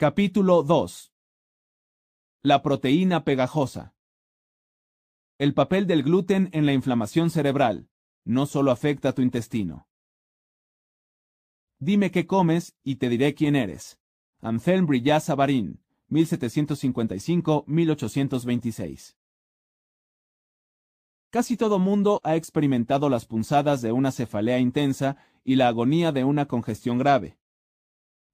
Capítulo 2 La proteína pegajosa El papel del gluten en la inflamación cerebral no solo afecta a tu intestino. Dime qué comes y te diré quién eres. Anselm Brillat Savarin, 1755-1826 Casi todo mundo ha experimentado las punzadas de una cefalea intensa y la agonía de una congestión grave.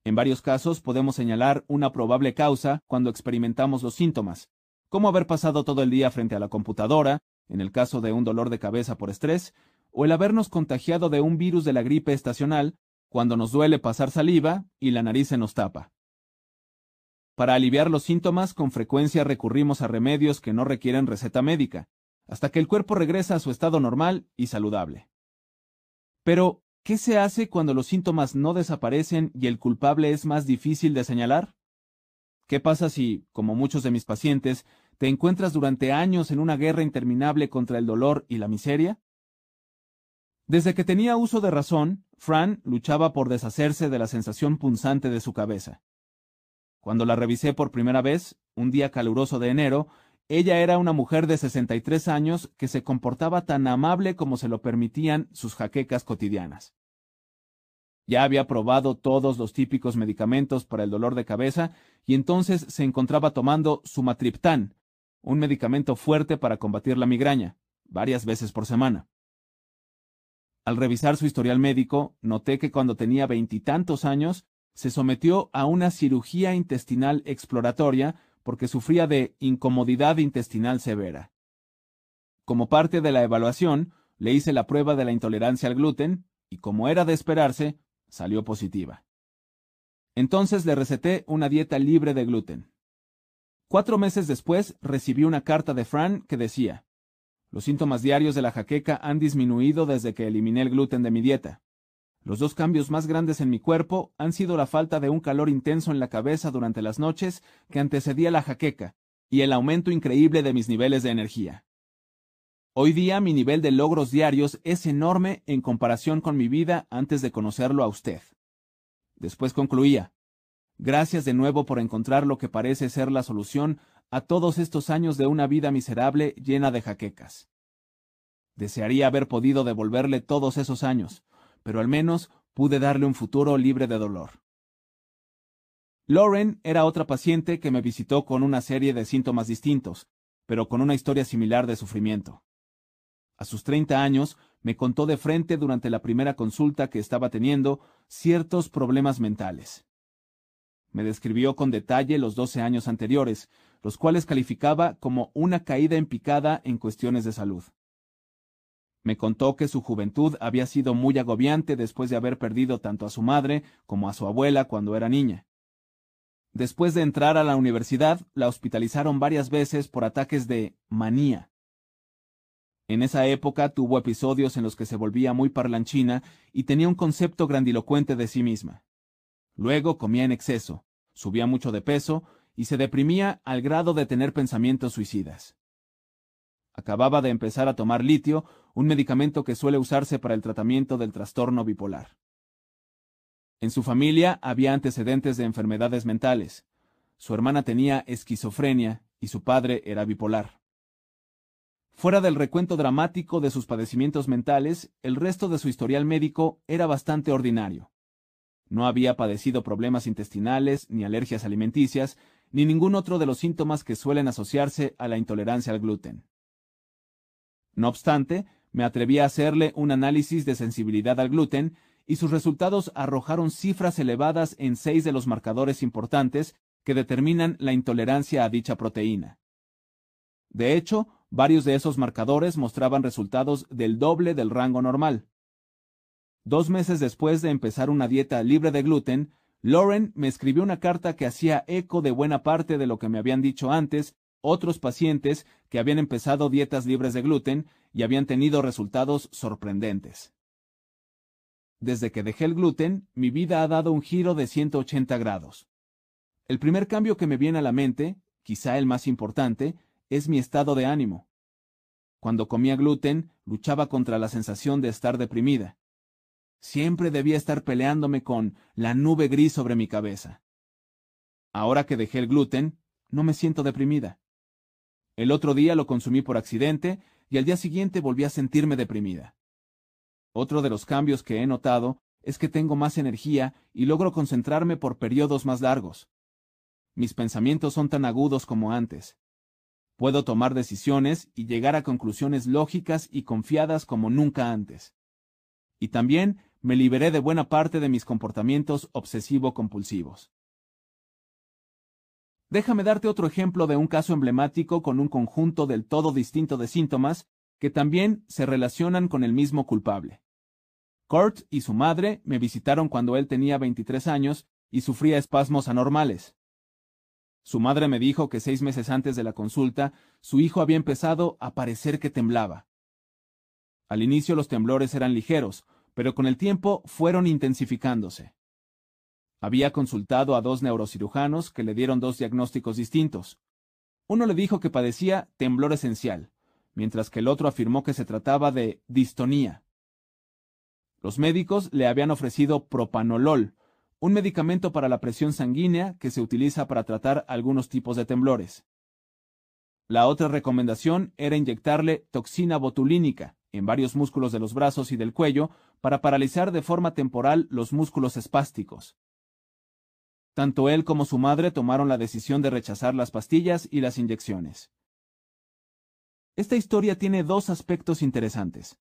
En varios casos podemos señalar una probable causa cuando experimentamos los síntomas, como haber pasado todo el día frente a la computadora, en el caso de un dolor de cabeza por estrés, o el habernos contagiado de un virus de la gripe estacional, cuando nos duele pasar saliva y la nariz se nos tapa. Para aliviar los síntomas, con frecuencia recurrimos a remedios que no requieren receta médica, hasta que el cuerpo regresa a su estado normal y saludable. Pero, ¿Qué se hace cuando los síntomas no desaparecen y el culpable es más difícil de señalar? ¿Qué pasa si, como muchos de mis pacientes, te encuentras durante años en una guerra interminable contra el dolor y la miseria? Desde que tenía uso de razón, Fran luchaba por deshacerse de la sensación punzante de su cabeza. Cuando la revisé por primera vez, un día caluroso de enero, ella era una mujer de 63 años que se comportaba tan amable como se lo permitían sus jaquecas cotidianas. Ya había probado todos los típicos medicamentos para el dolor de cabeza y entonces se encontraba tomando sumatriptán, un medicamento fuerte para combatir la migraña, varias veces por semana. Al revisar su historial médico, noté que cuando tenía veintitantos años se sometió a una cirugía intestinal exploratoria porque sufría de incomodidad intestinal severa. Como parte de la evaluación, le hice la prueba de la intolerancia al gluten y como era de esperarse, salió positiva. Entonces le receté una dieta libre de gluten. Cuatro meses después recibí una carta de Fran que decía, los síntomas diarios de la jaqueca han disminuido desde que eliminé el gluten de mi dieta. Los dos cambios más grandes en mi cuerpo han sido la falta de un calor intenso en la cabeza durante las noches que antecedía la jaqueca y el aumento increíble de mis niveles de energía. Hoy día mi nivel de logros diarios es enorme en comparación con mi vida antes de conocerlo a usted. Después concluía, Gracias de nuevo por encontrar lo que parece ser la solución a todos estos años de una vida miserable llena de jaquecas. Desearía haber podido devolverle todos esos años, pero al menos pude darle un futuro libre de dolor. Lauren era otra paciente que me visitó con una serie de síntomas distintos, pero con una historia similar de sufrimiento. A sus 30 años, me contó de frente durante la primera consulta que estaba teniendo ciertos problemas mentales. Me describió con detalle los 12 años anteriores, los cuales calificaba como una caída en picada en cuestiones de salud. Me contó que su juventud había sido muy agobiante después de haber perdido tanto a su madre como a su abuela cuando era niña. Después de entrar a la universidad, la hospitalizaron varias veces por ataques de manía. En esa época tuvo episodios en los que se volvía muy parlanchina y tenía un concepto grandilocuente de sí misma. Luego comía en exceso, subía mucho de peso y se deprimía al grado de tener pensamientos suicidas. Acababa de empezar a tomar litio, un medicamento que suele usarse para el tratamiento del trastorno bipolar. En su familia había antecedentes de enfermedades mentales. Su hermana tenía esquizofrenia y su padre era bipolar. Fuera del recuento dramático de sus padecimientos mentales, el resto de su historial médico era bastante ordinario. No había padecido problemas intestinales, ni alergias alimenticias, ni ningún otro de los síntomas que suelen asociarse a la intolerancia al gluten. No obstante, me atreví a hacerle un análisis de sensibilidad al gluten y sus resultados arrojaron cifras elevadas en seis de los marcadores importantes que determinan la intolerancia a dicha proteína. De hecho, varios de esos marcadores mostraban resultados del doble del rango normal. Dos meses después de empezar una dieta libre de gluten, Lauren me escribió una carta que hacía eco de buena parte de lo que me habían dicho antes otros pacientes que habían empezado dietas libres de gluten y habían tenido resultados sorprendentes. Desde que dejé el gluten, mi vida ha dado un giro de 180 grados. El primer cambio que me viene a la mente, quizá el más importante, es mi estado de ánimo. Cuando comía gluten, luchaba contra la sensación de estar deprimida. Siempre debía estar peleándome con la nube gris sobre mi cabeza. Ahora que dejé el gluten, no me siento deprimida. El otro día lo consumí por accidente y al día siguiente volví a sentirme deprimida. Otro de los cambios que he notado es que tengo más energía y logro concentrarme por periodos más largos. Mis pensamientos son tan agudos como antes. Puedo tomar decisiones y llegar a conclusiones lógicas y confiadas como nunca antes. Y también me liberé de buena parte de mis comportamientos obsesivo-compulsivos. Déjame darte otro ejemplo de un caso emblemático con un conjunto del todo distinto de síntomas que también se relacionan con el mismo culpable. Kurt y su madre me visitaron cuando él tenía 23 años y sufría espasmos anormales. Su madre me dijo que seis meses antes de la consulta, su hijo había empezado a parecer que temblaba. Al inicio los temblores eran ligeros, pero con el tiempo fueron intensificándose. Había consultado a dos neurocirujanos que le dieron dos diagnósticos distintos. Uno le dijo que padecía temblor esencial, mientras que el otro afirmó que se trataba de distonía. Los médicos le habían ofrecido propanolol, un medicamento para la presión sanguínea que se utiliza para tratar algunos tipos de temblores. La otra recomendación era inyectarle toxina botulínica en varios músculos de los brazos y del cuello para paralizar de forma temporal los músculos espásticos. Tanto él como su madre tomaron la decisión de rechazar las pastillas y las inyecciones. Esta historia tiene dos aspectos interesantes.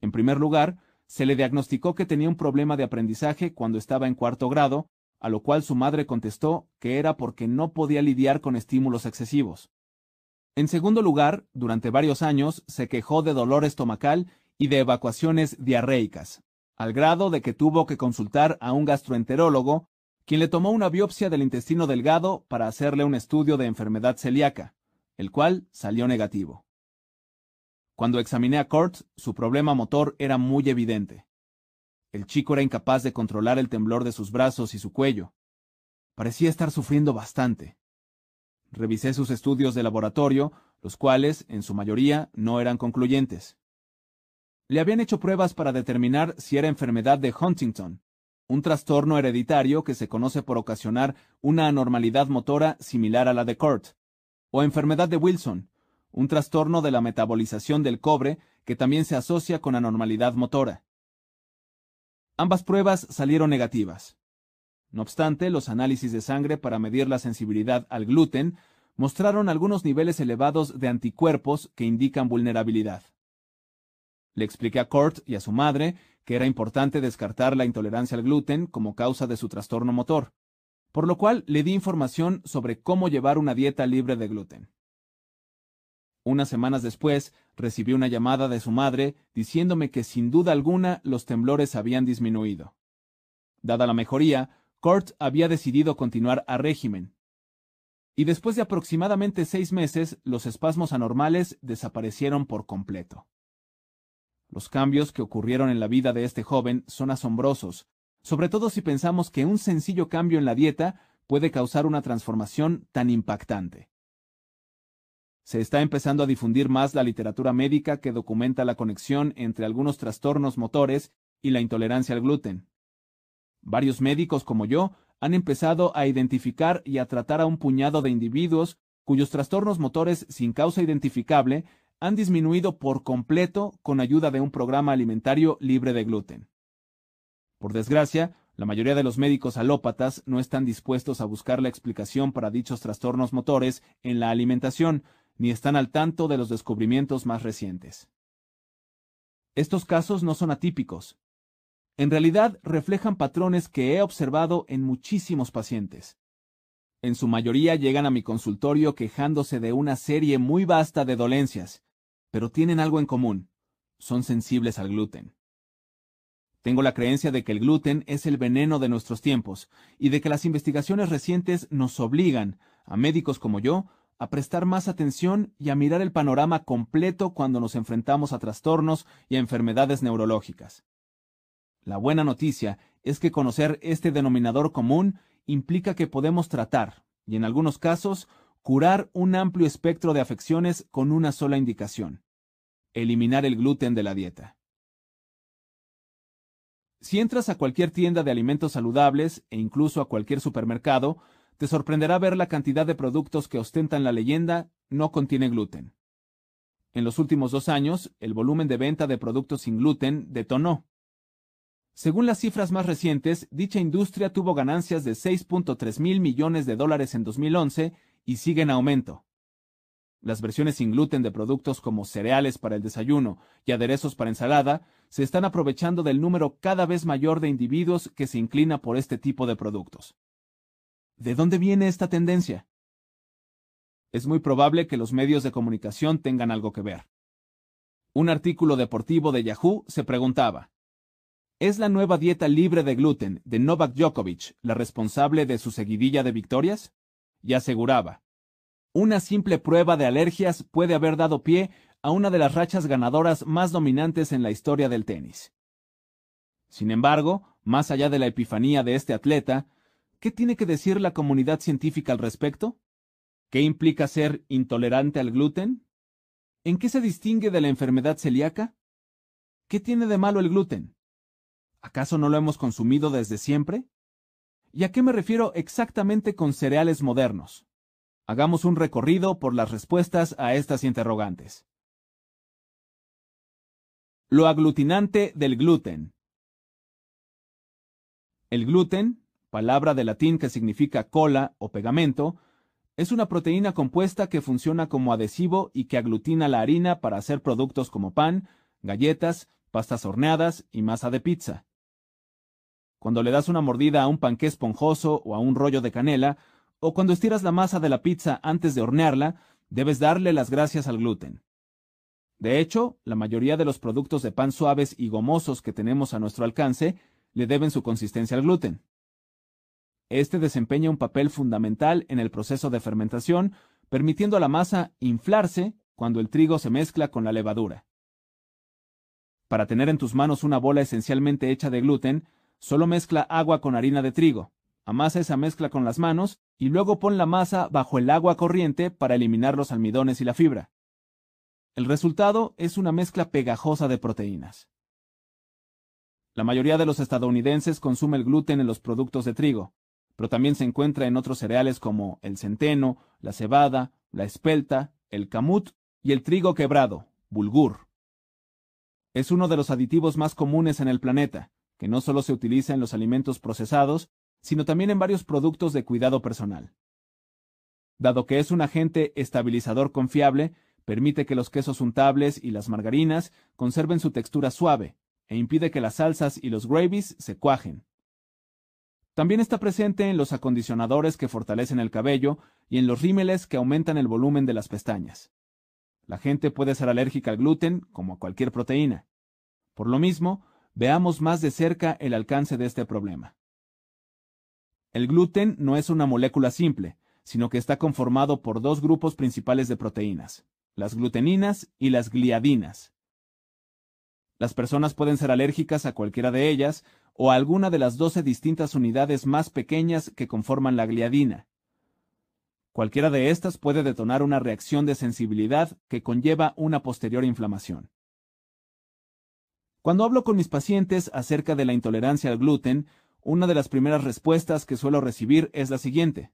En primer lugar, se le diagnosticó que tenía un problema de aprendizaje cuando estaba en cuarto grado, a lo cual su madre contestó que era porque no podía lidiar con estímulos excesivos. En segundo lugar, durante varios años se quejó de dolor estomacal y de evacuaciones diarreicas, al grado de que tuvo que consultar a un gastroenterólogo quien le tomó una biopsia del intestino delgado para hacerle un estudio de enfermedad celíaca, el cual salió negativo. Cuando examiné a Kurt, su problema motor era muy evidente. El chico era incapaz de controlar el temblor de sus brazos y su cuello. Parecía estar sufriendo bastante. Revisé sus estudios de laboratorio, los cuales, en su mayoría, no eran concluyentes. Le habían hecho pruebas para determinar si era enfermedad de Huntington, un trastorno hereditario que se conoce por ocasionar una anormalidad motora similar a la de Kurt, o enfermedad de Wilson, un trastorno de la metabolización del cobre que también se asocia con anormalidad motora. Ambas pruebas salieron negativas. No obstante, los análisis de sangre para medir la sensibilidad al gluten mostraron algunos niveles elevados de anticuerpos que indican vulnerabilidad. Le expliqué a Kurt y a su madre que era importante descartar la intolerancia al gluten como causa de su trastorno motor, por lo cual le di información sobre cómo llevar una dieta libre de gluten. Unas semanas después, recibí una llamada de su madre diciéndome que sin duda alguna los temblores habían disminuido. Dada la mejoría, Kurt había decidido continuar a régimen. Y después de aproximadamente seis meses, los espasmos anormales desaparecieron por completo. Los cambios que ocurrieron en la vida de este joven son asombrosos, sobre todo si pensamos que un sencillo cambio en la dieta puede causar una transformación tan impactante. Se está empezando a difundir más la literatura médica que documenta la conexión entre algunos trastornos motores y la intolerancia al gluten. Varios médicos como yo han empezado a identificar y a tratar a un puñado de individuos cuyos trastornos motores sin causa identificable han disminuido por completo con ayuda de un programa alimentario libre de gluten. Por desgracia, la mayoría de los médicos alópatas no están dispuestos a buscar la explicación para dichos trastornos motores en la alimentación, ni están al tanto de los descubrimientos más recientes. Estos casos no son atípicos. En realidad reflejan patrones que he observado en muchísimos pacientes. En su mayoría llegan a mi consultorio quejándose de una serie muy vasta de dolencias, pero tienen algo en común. Son sensibles al gluten. Tengo la creencia de que el gluten es el veneno de nuestros tiempos y de que las investigaciones recientes nos obligan, a médicos como yo, a prestar más atención y a mirar el panorama completo cuando nos enfrentamos a trastornos y a enfermedades neurológicas. La buena noticia es que conocer este denominador común implica que podemos tratar, y en algunos casos, curar un amplio espectro de afecciones con una sola indicación, eliminar el gluten de la dieta. Si entras a cualquier tienda de alimentos saludables e incluso a cualquier supermercado, te sorprenderá ver la cantidad de productos que ostentan la leyenda no contiene gluten. En los últimos dos años, el volumen de venta de productos sin gluten detonó. Según las cifras más recientes, dicha industria tuvo ganancias de 6.3 mil millones de dólares en 2011 y sigue en aumento. Las versiones sin gluten de productos como cereales para el desayuno y aderezos para ensalada se están aprovechando del número cada vez mayor de individuos que se inclina por este tipo de productos. ¿De dónde viene esta tendencia? Es muy probable que los medios de comunicación tengan algo que ver. Un artículo deportivo de Yahoo se preguntaba, ¿Es la nueva dieta libre de gluten de Novak Djokovic la responsable de su seguidilla de victorias? Y aseguraba, una simple prueba de alergias puede haber dado pie a una de las rachas ganadoras más dominantes en la historia del tenis. Sin embargo, más allá de la epifanía de este atleta, ¿qué tiene que decir la comunidad científica al respecto? ¿Qué implica ser intolerante al gluten? ¿En qué se distingue de la enfermedad celíaca? ¿Qué tiene de malo el gluten? ¿Acaso no lo hemos consumido desde siempre? ¿Y a qué me refiero exactamente con cereales modernos? Hagamos un recorrido por las respuestas a estas interrogantes. Lo aglutinante del gluten. El gluten, palabra de latín que significa cola o pegamento, es una proteína compuesta que funciona como adhesivo y que aglutina la harina para hacer productos como pan, galletas, pastas horneadas y masa de pizza. Cuando le das una mordida a un panqué esponjoso o a un rollo de canela, o cuando estiras la masa de la pizza antes de hornearla, debes darle las gracias al gluten. De hecho, la mayoría de los productos de pan suaves y gomosos que tenemos a nuestro alcance le deben su consistencia al gluten. Este desempeña un papel fundamental en el proceso de fermentación, permitiendo a la masa inflarse cuando el trigo se mezcla con la levadura. Para tener en tus manos una bola esencialmente hecha de gluten, solo mezcla agua con harina de trigo. Amasa esa mezcla con las manos y luego pon la masa bajo el agua corriente para eliminar los almidones y la fibra. El resultado es una mezcla pegajosa de proteínas. La mayoría de los estadounidenses consume el gluten en los productos de trigo, pero también se encuentra en otros cereales como el centeno, la cebada, la espelta, el camut y el trigo quebrado, bulgur. Es uno de los aditivos más comunes en el planeta, que no solo se utiliza en los alimentos procesados, sino también en varios productos de cuidado personal. Dado que es un agente estabilizador confiable, permite que los quesos untables y las margarinas conserven su textura suave, e impide que las salsas y los gravies se cuajen. También está presente en los acondicionadores que fortalecen el cabello y en los rímeles que aumentan el volumen de las pestañas. La gente puede ser alérgica al gluten, como a cualquier proteína. Por lo mismo, veamos más de cerca el alcance de este problema. El gluten no es una molécula simple, sino que está conformado por dos grupos principales de proteínas, las gluteninas y las gliadinas. Las personas pueden ser alérgicas a cualquiera de ellas o a alguna de las 12 distintas unidades más pequeñas que conforman la gliadina. Cualquiera de estas puede detonar una reacción de sensibilidad que conlleva una posterior inflamación. Cuando hablo con mis pacientes acerca de la intolerancia al gluten, una de las primeras respuestas que suelo recibir es la siguiente.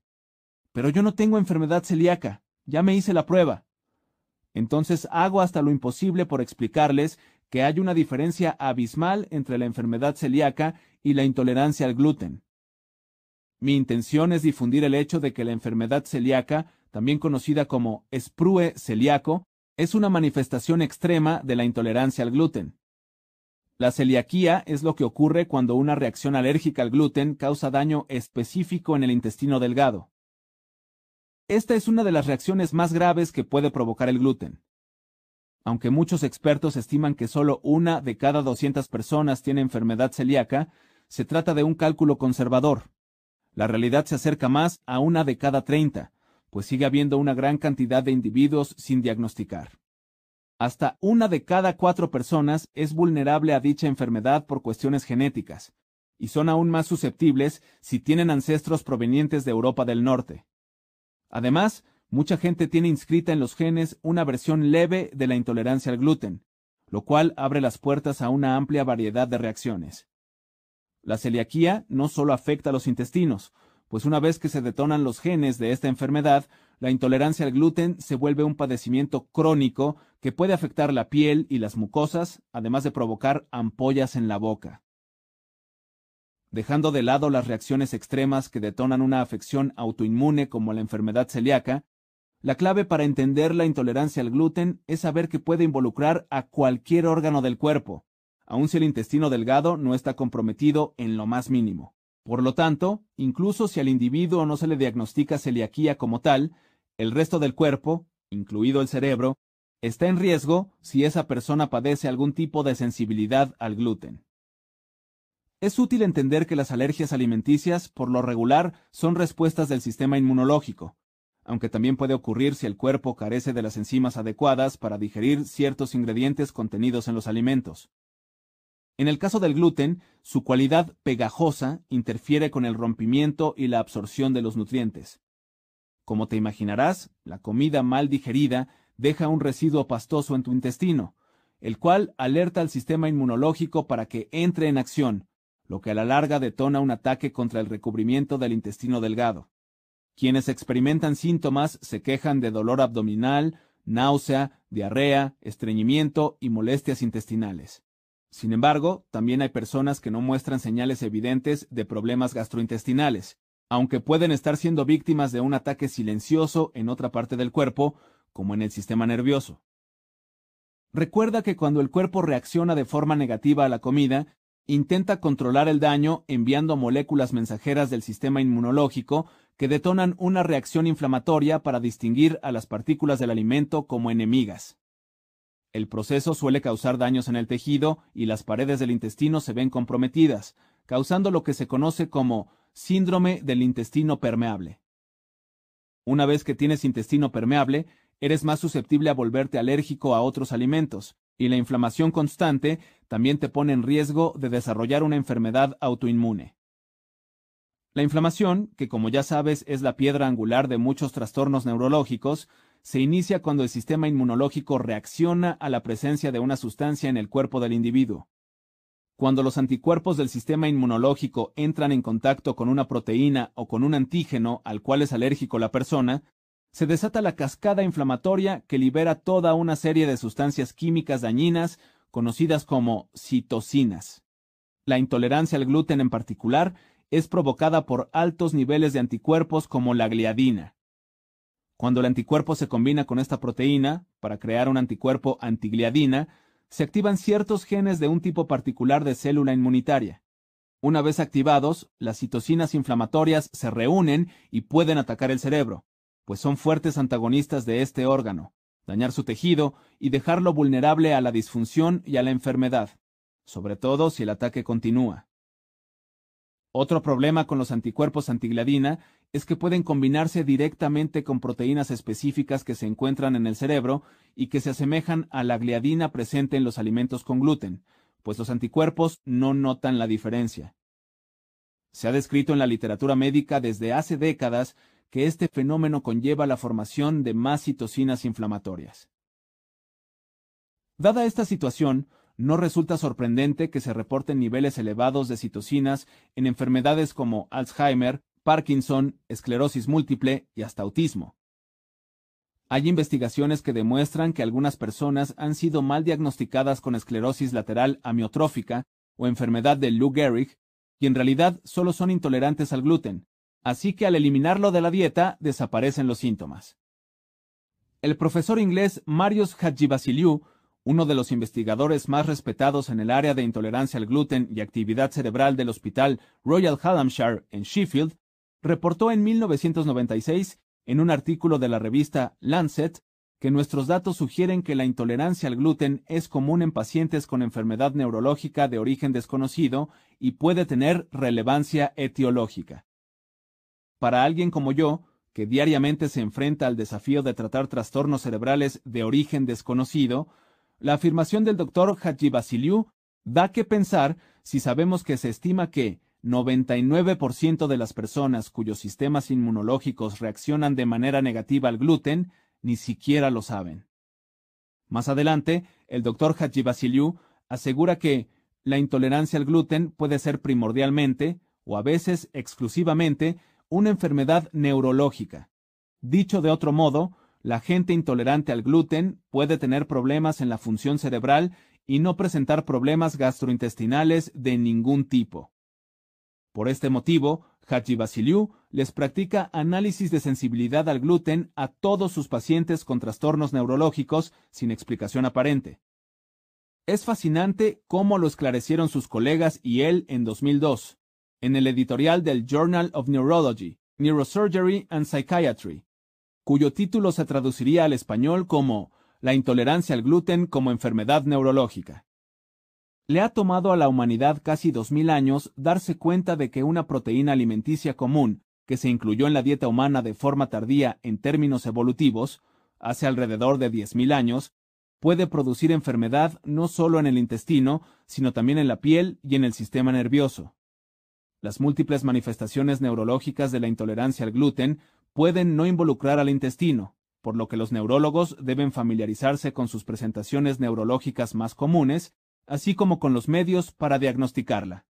Pero yo no tengo enfermedad celíaca, ya me hice la prueba. Entonces hago hasta lo imposible por explicarles que hay una diferencia abismal entre la enfermedad celíaca y la intolerancia al gluten. Mi intención es difundir el hecho de que la enfermedad celíaca, también conocida como sprue celíaco, es una manifestación extrema de la intolerancia al gluten. La celiaquía es lo que ocurre cuando una reacción alérgica al gluten causa daño específico en el intestino delgado. Esta es una de las reacciones más graves que puede provocar el gluten. Aunque muchos expertos estiman que solo una de cada 200 personas tiene enfermedad celíaca, se trata de un cálculo conservador. La realidad se acerca más a una de cada 30, pues sigue habiendo una gran cantidad de individuos sin diagnosticar. Hasta una de cada cuatro personas es vulnerable a dicha enfermedad por cuestiones genéticas, y son aún más susceptibles si tienen ancestros provenientes de Europa del Norte. Además, mucha gente tiene inscrita en los genes una versión leve de la intolerancia al gluten, lo cual abre las puertas a una amplia variedad de reacciones. La celiaquía no solo afecta a los intestinos, pues una vez que se detonan los genes de esta enfermedad, la intolerancia al gluten se vuelve un padecimiento crónico que puede afectar la piel y las mucosas, además de provocar ampollas en la boca. Dejando de lado las reacciones extremas que detonan una afección autoinmune como la enfermedad celíaca, la clave para entender la intolerancia al gluten es saber que puede involucrar a cualquier órgano del cuerpo, aun si el intestino delgado no está comprometido en lo más mínimo. Por lo tanto, incluso si al individuo no se le diagnostica celiaquía como tal, el resto del cuerpo, incluido el cerebro, está en riesgo si esa persona padece algún tipo de sensibilidad al gluten. Es útil entender que las alergias alimenticias, por lo regular, son respuestas del sistema inmunológico, aunque también puede ocurrir si el cuerpo carece de las enzimas adecuadas para digerir ciertos ingredientes contenidos en los alimentos. En el caso del gluten, su cualidad pegajosa interfiere con el rompimiento y la absorción de los nutrientes. Como te imaginarás, la comida mal digerida deja un residuo pastoso en tu intestino, el cual alerta al sistema inmunológico para que entre en acción, lo que a la larga detona un ataque contra el recubrimiento del intestino delgado. Quienes experimentan síntomas se quejan de dolor abdominal, náusea, diarrea, estreñimiento y molestias intestinales. Sin embargo, también hay personas que no muestran señales evidentes de problemas gastrointestinales, aunque pueden estar siendo víctimas de un ataque silencioso en otra parte del cuerpo, como en el sistema nervioso. Recuerda que cuando el cuerpo reacciona de forma negativa a la comida, intenta controlar el daño enviando moléculas mensajeras del sistema inmunológico que detonan una reacción inflamatoria para distinguir a las partículas del alimento como enemigas. El proceso suele causar daños en el tejido y las paredes del intestino se ven comprometidas, causando lo que se conoce como síndrome del intestino permeable. Una vez que tienes intestino permeable, eres más susceptible a volverte alérgico a otros alimentos, y la inflamación constante también te pone en riesgo de desarrollar una enfermedad autoinmune. La inflamación, que como ya sabes es la piedra angular de muchos trastornos neurológicos, se inicia cuando el sistema inmunológico reacciona a la presencia de una sustancia en el cuerpo del individuo. Cuando los anticuerpos del sistema inmunológico entran en contacto con una proteína o con un antígeno al cual es alérgico la persona, se desata la cascada inflamatoria que libera toda una serie de sustancias químicas dañinas conocidas como citocinas. La intolerancia al gluten en particular es provocada por altos niveles de anticuerpos como la gliadina. Cuando el anticuerpo se combina con esta proteína, para crear un anticuerpo antigliadina, se activan ciertos genes de un tipo particular de célula inmunitaria. Una vez activados, las citocinas inflamatorias se reúnen y pueden atacar el cerebro, pues son fuertes antagonistas de este órgano, dañar su tejido y dejarlo vulnerable a la disfunción y a la enfermedad, sobre todo si el ataque continúa. Otro problema con los anticuerpos antigliadina es que pueden combinarse directamente con proteínas específicas que se encuentran en el cerebro y que se asemejan a la gliadina presente en los alimentos con gluten, pues los anticuerpos no notan la diferencia. Se ha descrito en la literatura médica desde hace décadas que este fenómeno conlleva la formación de más citocinas inflamatorias. Dada esta situación, no resulta sorprendente que se reporten niveles elevados de citocinas en enfermedades como Alzheimer, Parkinson, esclerosis múltiple y hasta autismo. Hay investigaciones que demuestran que algunas personas han sido mal diagnosticadas con esclerosis lateral amiotrófica o enfermedad de Lou Gehrig y en realidad solo son intolerantes al gluten, así que al eliminarlo de la dieta desaparecen los síntomas. El profesor inglés Marius Hadjibasiliou, uno de los investigadores más respetados en el área de intolerancia al gluten y actividad cerebral del Hospital Royal Hallamshire en Sheffield, reportó en 1996 en un artículo de la revista Lancet que nuestros datos sugieren que la intolerancia al gluten es común en pacientes con enfermedad neurológica de origen desconocido y puede tener relevancia etiológica. Para alguien como yo, que diariamente se enfrenta al desafío de tratar trastornos cerebrales de origen desconocido, la afirmación del doctor Haji Basiliu da que pensar si sabemos que se estima que, 99% de las personas cuyos sistemas inmunológicos reaccionan de manera negativa al gluten ni siquiera lo saben. Más adelante, el doctor Haji Basiliu asegura que la intolerancia al gluten puede ser primordialmente, o a veces exclusivamente, una enfermedad neurológica. Dicho de otro modo, la gente intolerante al gluten puede tener problemas en la función cerebral y no presentar problemas gastrointestinales de ningún tipo. Por este motivo, Haji Basiliu les practica análisis de sensibilidad al gluten a todos sus pacientes con trastornos neurológicos sin explicación aparente. Es fascinante cómo lo esclarecieron sus colegas y él en 2002, en el editorial del Journal of Neurology, Neurosurgery and Psychiatry, cuyo título se traduciría al español como La intolerancia al gluten como enfermedad neurológica. Le ha tomado a la humanidad casi 2.000 años darse cuenta de que una proteína alimenticia común, que se incluyó en la dieta humana de forma tardía en términos evolutivos, hace alrededor de 10.000 años, puede producir enfermedad no solo en el intestino, sino también en la piel y en el sistema nervioso. Las múltiples manifestaciones neurológicas de la intolerancia al gluten pueden no involucrar al intestino, por lo que los neurólogos deben familiarizarse con sus presentaciones neurológicas más comunes, así como con los medios para diagnosticarla.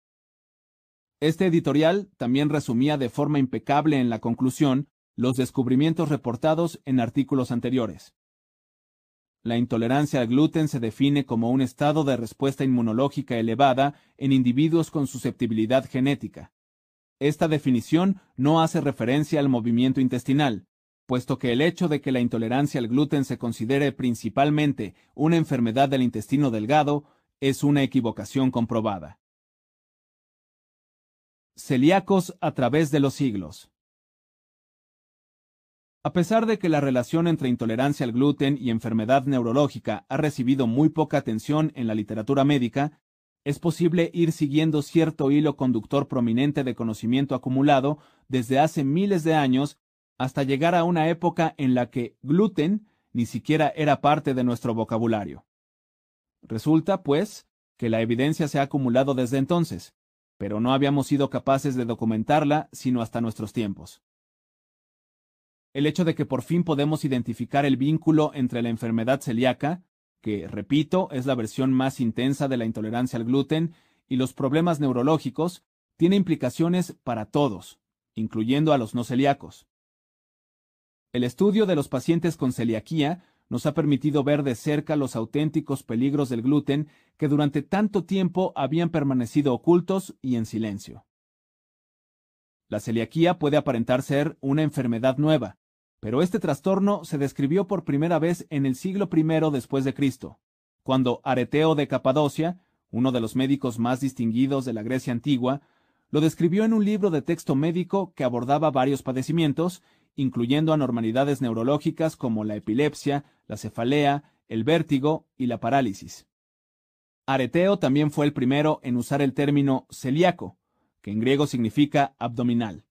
Este editorial también resumía de forma impecable en la conclusión los descubrimientos reportados en artículos anteriores. La intolerancia al gluten se define como un estado de respuesta inmunológica elevada en individuos con susceptibilidad genética. Esta definición no hace referencia al movimiento intestinal, puesto que el hecho de que la intolerancia al gluten se considere principalmente una enfermedad del intestino delgado es una equivocación comprobada. Celíacos a través de los siglos. A pesar de que la relación entre intolerancia al gluten y enfermedad neurológica ha recibido muy poca atención en la literatura médica, es posible ir siguiendo cierto hilo conductor prominente de conocimiento acumulado desde hace miles de años hasta llegar a una época en la que gluten ni siquiera era parte de nuestro vocabulario. Resulta, pues, que la evidencia se ha acumulado desde entonces, pero no habíamos sido capaces de documentarla sino hasta nuestros tiempos el hecho de que por fin podemos identificar el vínculo entre la enfermedad celíaca, que, repito, es la versión más intensa de la intolerancia al gluten, y los problemas neurológicos, tiene implicaciones para todos, incluyendo a los no celíacos. El estudio de los pacientes con celiaquía nos ha permitido ver de cerca los auténticos peligros del gluten que durante tanto tiempo habían permanecido ocultos y en silencio. La celiaquía puede aparentar ser una enfermedad nueva, pero este trastorno se describió por primera vez en el siglo I después de Cristo, cuando Areteo de Capadocia, uno de los médicos más distinguidos de la Grecia antigua, lo describió en un libro de texto médico que abordaba varios padecimientos, incluyendo anormalidades neurológicas como la epilepsia, la cefalea, el vértigo y la parálisis. Areteo también fue el primero en usar el término celíaco, que en griego significa abdominal.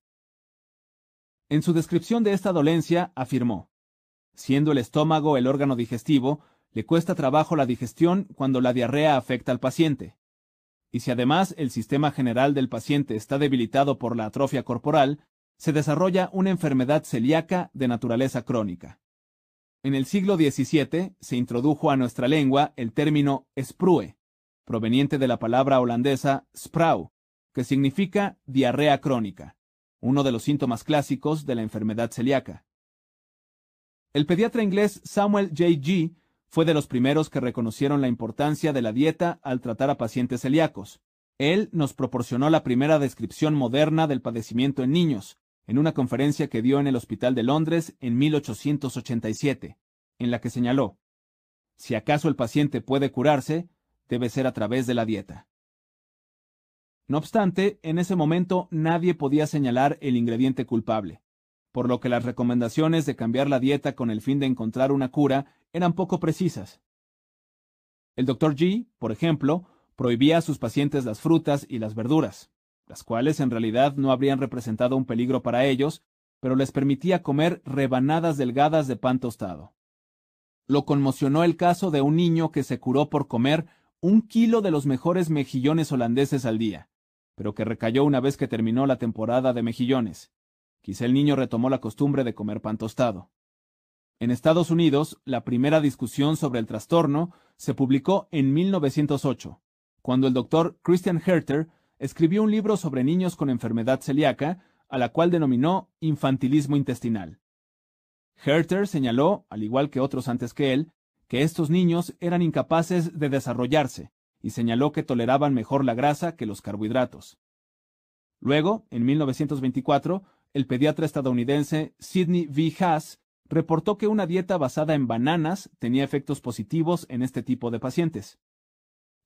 En su descripción de esta dolencia afirmó, siendo el estómago el órgano digestivo, le cuesta trabajo la digestión cuando la diarrea afecta al paciente. Y si además el sistema general del paciente está debilitado por la atrofia corporal, se desarrolla una enfermedad celíaca de naturaleza crónica. En el siglo XVII se introdujo a nuestra lengua el término sprue, proveniente de la palabra holandesa sprau, que significa diarrea crónica uno de los síntomas clásicos de la enfermedad celíaca. El pediatra inglés Samuel J. G. fue de los primeros que reconocieron la importancia de la dieta al tratar a pacientes celíacos. Él nos proporcionó la primera descripción moderna del padecimiento en niños, en una conferencia que dio en el Hospital de Londres en 1887, en la que señaló, si acaso el paciente puede curarse, debe ser a través de la dieta. No obstante, en ese momento nadie podía señalar el ingrediente culpable, por lo que las recomendaciones de cambiar la dieta con el fin de encontrar una cura eran poco precisas. El Dr. G, por ejemplo, prohibía a sus pacientes las frutas y las verduras, las cuales en realidad no habrían representado un peligro para ellos, pero les permitía comer rebanadas delgadas de pan tostado. Lo conmocionó el caso de un niño que se curó por comer un kilo de los mejores mejillones holandeses al día, pero que recayó una vez que terminó la temporada de mejillones. Quizá el niño retomó la costumbre de comer pan tostado. En Estados Unidos, la primera discusión sobre el trastorno se publicó en 1908, cuando el doctor Christian Herter escribió un libro sobre niños con enfermedad celíaca, a la cual denominó infantilismo intestinal. Herter señaló, al igual que otros antes que él, que estos niños eran incapaces de desarrollarse, y señaló que toleraban mejor la grasa que los carbohidratos. Luego, en 1924, el pediatra estadounidense Sidney V. Haas reportó que una dieta basada en bananas tenía efectos positivos en este tipo de pacientes.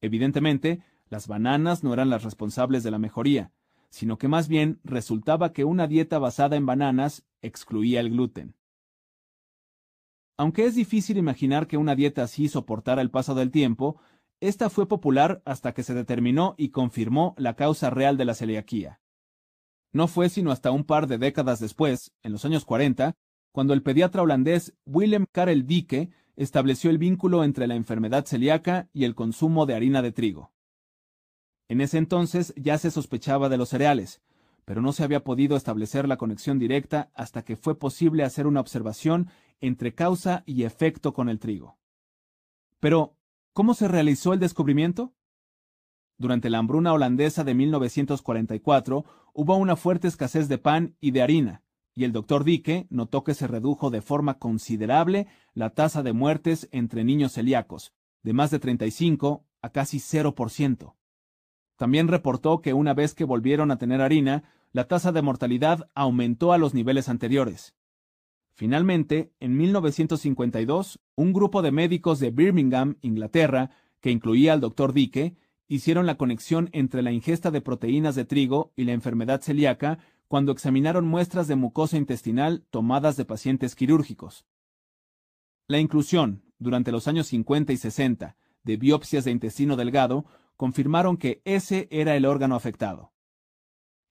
Evidentemente, las bananas no eran las responsables de la mejoría, sino que más bien resultaba que una dieta basada en bananas excluía el gluten. Aunque es difícil imaginar que una dieta así soportara el paso del tiempo, esta fue popular hasta que se determinó y confirmó la causa real de la celiaquía. No fue sino hasta un par de décadas después, en los años 40, cuando el pediatra holandés Willem Karel Dike estableció el vínculo entre la enfermedad celíaca y el consumo de harina de trigo. En ese entonces ya se sospechaba de los cereales, pero no se había podido establecer la conexión directa hasta que fue posible hacer una observación entre causa y efecto con el trigo. Pero, ¿cómo se realizó el descubrimiento? Durante la hambruna holandesa de 1944 hubo una fuerte escasez de pan y de harina, y el doctor Dike notó que se redujo de forma considerable la tasa de muertes entre niños celíacos, de más de 35 a casi 0%. También reportó que una vez que volvieron a tener harina, la tasa de mortalidad aumentó a los niveles anteriores. Finalmente, en 1952, un grupo de médicos de Birmingham, Inglaterra, que incluía al doctor Dike, hicieron la conexión entre la ingesta de proteínas de trigo y la enfermedad celíaca cuando examinaron muestras de mucosa intestinal tomadas de pacientes quirúrgicos. La inclusión, durante los años 50 y 60, de biopsias de intestino delgado confirmaron que ese era el órgano afectado.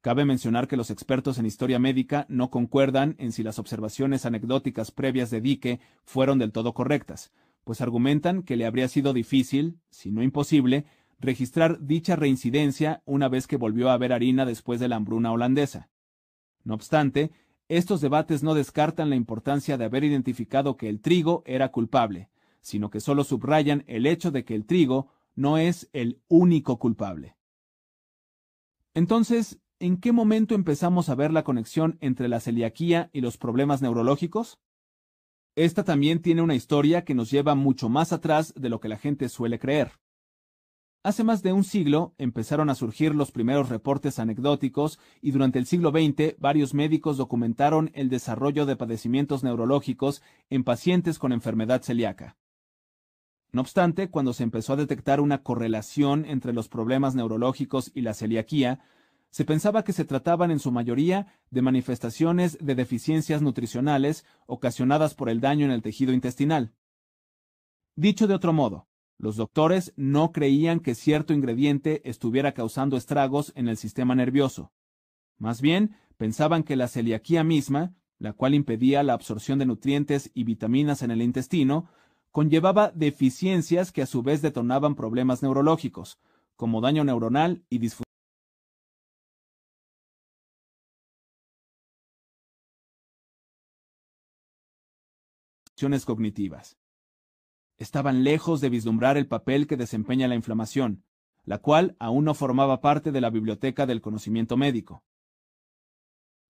Cabe mencionar que los expertos en historia médica no concuerdan en si las observaciones anecdóticas previas de Dique fueron del todo correctas, pues argumentan que le habría sido difícil, si no imposible, registrar dicha reincidencia una vez que volvió a ver harina después de la hambruna holandesa. No obstante, estos debates no descartan la importancia de haber identificado que el trigo era culpable, sino que solo subrayan el hecho de que el trigo no es el único culpable. Entonces, ¿en qué momento empezamos a ver la conexión entre la celiaquía y los problemas neurológicos? Esta también tiene una historia que nos lleva mucho más atrás de lo que la gente suele creer. Hace más de un siglo empezaron a surgir los primeros reportes anecdóticos y durante el siglo XX varios médicos documentaron el desarrollo de padecimientos neurológicos en pacientes con enfermedad celíaca. No obstante, cuando se empezó a detectar una correlación entre los problemas neurológicos y la celiaquía, se pensaba que se trataban en su mayoría de manifestaciones de deficiencias nutricionales ocasionadas por el daño en el tejido intestinal. Dicho de otro modo, los doctores no creían que cierto ingrediente estuviera causando estragos en el sistema nervioso. Más bien, pensaban que la celiaquía misma, la cual impedía la absorción de nutrientes y vitaminas en el intestino, conllevaba deficiencias que a su vez detonaban problemas neurológicos, como daño neuronal y disfunción cognitivas. Estaban lejos de vislumbrar el papel que desempeña la inflamación, la cual aún no formaba parte de la biblioteca del conocimiento médico.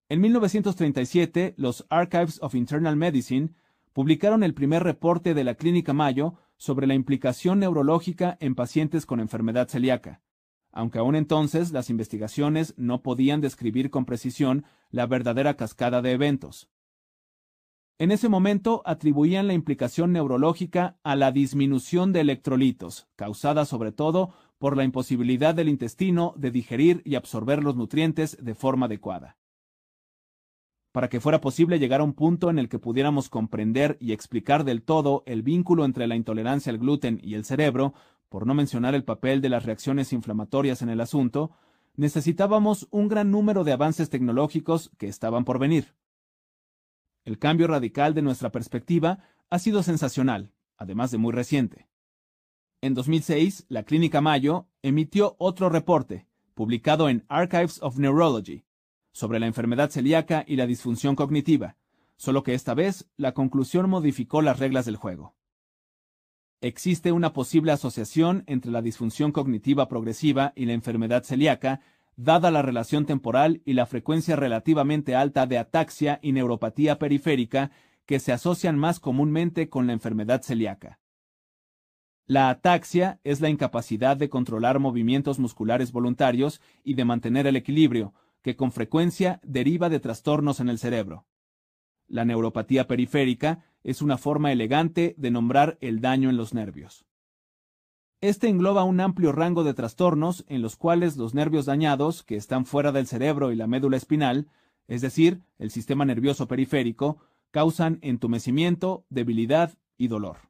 En 1937, los Archives of Internal Medicine publicaron el primer reporte de la Clínica Mayo sobre la implicación neurológica en pacientes con enfermedad celíaca, aunque aún entonces las investigaciones no podían describir con precisión la verdadera cascada de eventos. En ese momento atribuían la implicación neurológica a la disminución de electrolitos, causada sobre todo por la imposibilidad del intestino de digerir y absorber los nutrientes de forma adecuada. Para que fuera posible llegar a un punto en el que pudiéramos comprender y explicar del todo el vínculo entre la intolerancia al gluten y el cerebro, por no mencionar el papel de las reacciones inflamatorias en el asunto, necesitábamos un gran número de avances tecnológicos que estaban por venir. El cambio radical de nuestra perspectiva ha sido sensacional, además de muy reciente. En 2006, la Clínica Mayo emitió otro reporte, publicado en Archives of Neurology, sobre la enfermedad celíaca y la disfunción cognitiva, solo que esta vez la conclusión modificó las reglas del juego. Existe una posible asociación entre la disfunción cognitiva progresiva y la enfermedad celíaca dada la relación temporal y la frecuencia relativamente alta de ataxia y neuropatía periférica que se asocian más comúnmente con la enfermedad celíaca. La ataxia es la incapacidad de controlar movimientos musculares voluntarios y de mantener el equilibrio, que con frecuencia deriva de trastornos en el cerebro. La neuropatía periférica es una forma elegante de nombrar el daño en los nervios. Este engloba un amplio rango de trastornos en los cuales los nervios dañados, que están fuera del cerebro y la médula espinal, es decir, el sistema nervioso periférico, causan entumecimiento, debilidad y dolor.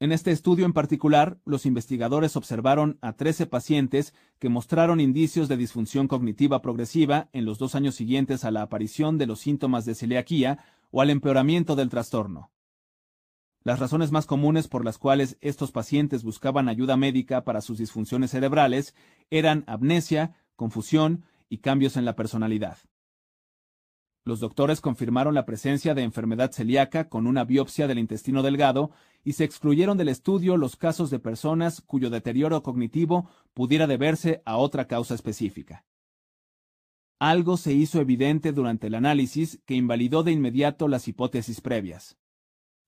En este estudio en particular, los investigadores observaron a 13 pacientes que mostraron indicios de disfunción cognitiva progresiva en los dos años siguientes a la aparición de los síntomas de celiaquía o al empeoramiento del trastorno. Las razones más comunes por las cuales estos pacientes buscaban ayuda médica para sus disfunciones cerebrales eran amnesia, confusión y cambios en la personalidad. Los doctores confirmaron la presencia de enfermedad celíaca con una biopsia del intestino delgado y se excluyeron del estudio los casos de personas cuyo deterioro cognitivo pudiera deberse a otra causa específica. Algo se hizo evidente durante el análisis que invalidó de inmediato las hipótesis previas.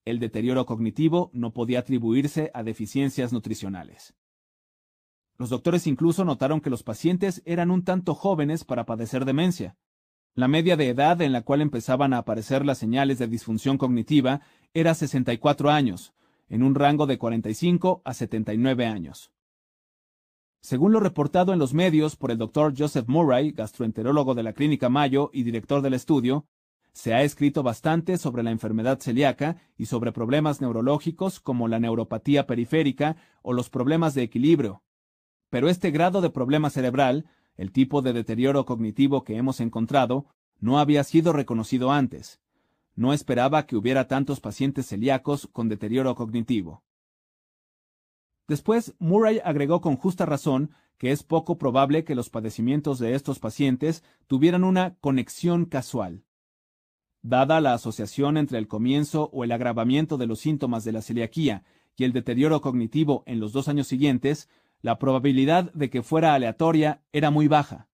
El deterioro cognitivo no podía atribuirse a deficiencias nutricionales. Los doctores incluso notaron que los pacientes eran un tanto jóvenes para padecer demencia, la media de edad en la cual empezaban a aparecer las señales de disfunción cognitiva era 64 años, en un rango de 45 a 79 años. Según lo reportado en los medios por el doctor Joseph Murray, gastroenterólogo de la Clínica Mayo y director del estudio, se ha escrito bastante sobre la enfermedad celíaca y sobre problemas neurológicos como la neuropatía periférica o los problemas de equilibrio. Pero este grado de problema cerebral el tipo de deterioro cognitivo que hemos encontrado no había sido reconocido antes. No esperaba que hubiera tantos pacientes celíacos con deterioro cognitivo. Después, Murray agregó con justa razón que es poco probable que los padecimientos de estos pacientes tuvieran una conexión casual. Dada la asociación entre el comienzo o el agravamiento de los síntomas de la celiaquía y el deterioro cognitivo en los dos años siguientes, la probabilidad de que fuera aleatoria era muy baja.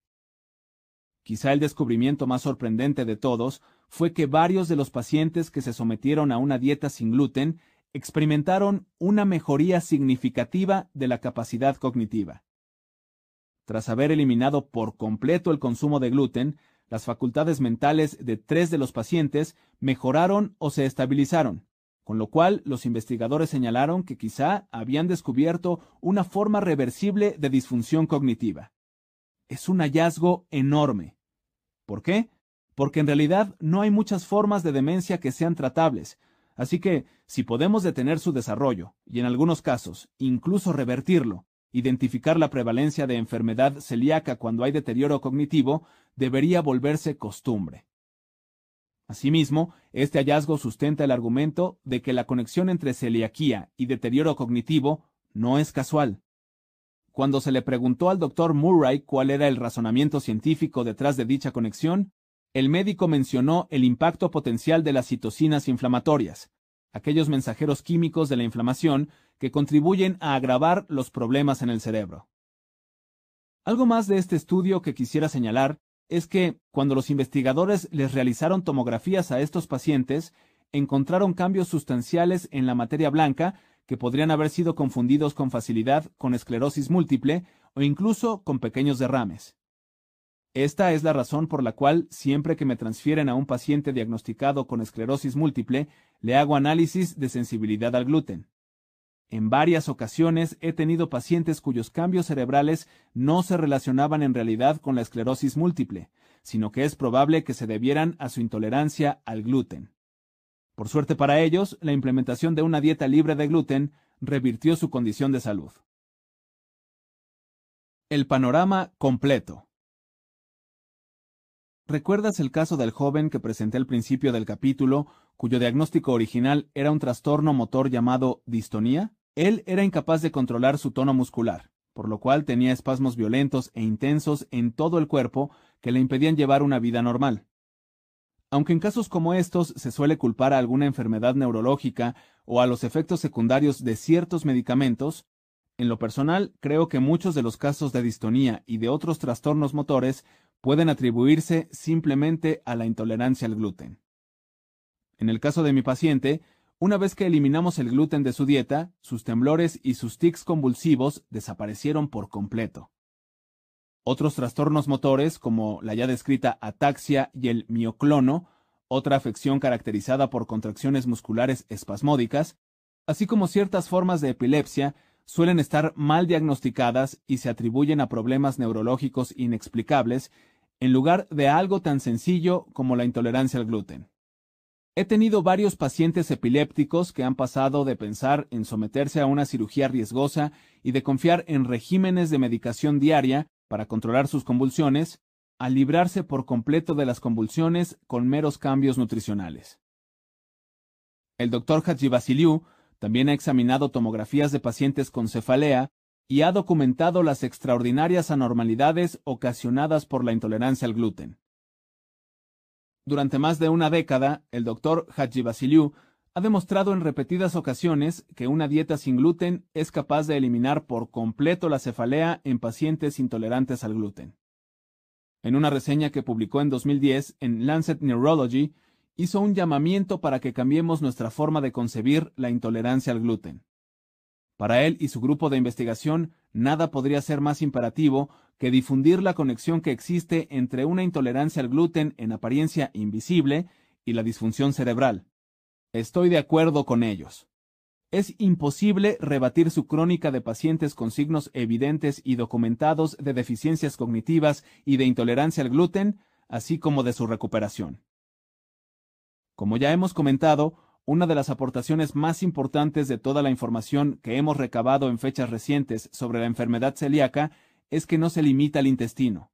Quizá el descubrimiento más sorprendente de todos fue que varios de los pacientes que se sometieron a una dieta sin gluten experimentaron una mejoría significativa de la capacidad cognitiva. Tras haber eliminado por completo el consumo de gluten, las facultades mentales de tres de los pacientes mejoraron o se estabilizaron, con lo cual los investigadores señalaron que quizá habían descubierto una forma reversible de disfunción cognitiva. Es un hallazgo enorme. ¿Por qué? Porque en realidad no hay muchas formas de demencia que sean tratables, así que si podemos detener su desarrollo, y en algunos casos incluso revertirlo, identificar la prevalencia de enfermedad celíaca cuando hay deterioro cognitivo, debería volverse costumbre. Asimismo, este hallazgo sustenta el argumento de que la conexión entre celiaquía y deterioro cognitivo no es casual. Cuando se le preguntó al doctor Murray cuál era el razonamiento científico detrás de dicha conexión, el médico mencionó el impacto potencial de las citocinas inflamatorias, aquellos mensajeros químicos de la inflamación que contribuyen a agravar los problemas en el cerebro. Algo más de este estudio que quisiera señalar es que cuando los investigadores les realizaron tomografías a estos pacientes, encontraron cambios sustanciales en la materia blanca que podrían haber sido confundidos con facilidad con esclerosis múltiple o incluso con pequeños derrames. Esta es la razón por la cual siempre que me transfieren a un paciente diagnosticado con esclerosis múltiple, le hago análisis de sensibilidad al gluten. En varias ocasiones he tenido pacientes cuyos cambios cerebrales no se relacionaban en realidad con la esclerosis múltiple, sino que es probable que se debieran a su intolerancia al gluten. Por suerte para ellos, la implementación de una dieta libre de gluten revirtió su condición de salud. El panorama completo. ¿Recuerdas el caso del joven que presenté al principio del capítulo, cuyo diagnóstico original era un trastorno motor llamado distonía? Él era incapaz de controlar su tono muscular, por lo cual tenía espasmos violentos e intensos en todo el cuerpo que le impedían llevar una vida normal. Aunque en casos como estos se suele culpar a alguna enfermedad neurológica o a los efectos secundarios de ciertos medicamentos, En lo personal, creo que muchos de los casos de distonía y de otros trastornos motores pueden atribuirse simplemente a la intolerancia al gluten. En el caso de mi paciente, una vez que eliminamos el gluten de su dieta, sus temblores y sus tics convulsivos desaparecieron por completo. Otros trastornos motores, como la ya descrita ataxia y el mioclono, otra afección caracterizada por contracciones musculares espasmódicas, así como ciertas formas de epilepsia, suelen estar mal diagnosticadas y se atribuyen a problemas neurológicos inexplicables en lugar de algo tan sencillo como la intolerancia al gluten. He tenido varios pacientes epilépticos que han pasado de pensar en someterse a una cirugía riesgosa y de confiar en regímenes de medicación diaria para controlar sus convulsiones, a librarse por completo de las convulsiones con meros cambios nutricionales. El doctor Basiliu también ha examinado tomografías de pacientes con cefalea y ha documentado las extraordinarias anormalidades ocasionadas por la intolerancia al gluten. Durante más de una década, el doctor Basiliu ha demostrado en repetidas ocasiones que una dieta sin gluten es capaz de eliminar por completo la cefalea en pacientes intolerantes al gluten. En una reseña que publicó en 2010 en Lancet Neurology, hizo un llamamiento para que cambiemos nuestra forma de concebir la intolerancia al gluten. Para él y su grupo de investigación, nada podría ser más imperativo que difundir la conexión que existe entre una intolerancia al gluten en apariencia invisible y la disfunción cerebral. Estoy de acuerdo con ellos. Es imposible rebatir su crónica de pacientes con signos evidentes y documentados de deficiencias cognitivas y de intolerancia al gluten, así como de su recuperación. Como ya hemos comentado, una de las aportaciones más importantes de toda la información que hemos recabado en fechas recientes sobre la enfermedad celíaca es que no se limita al intestino.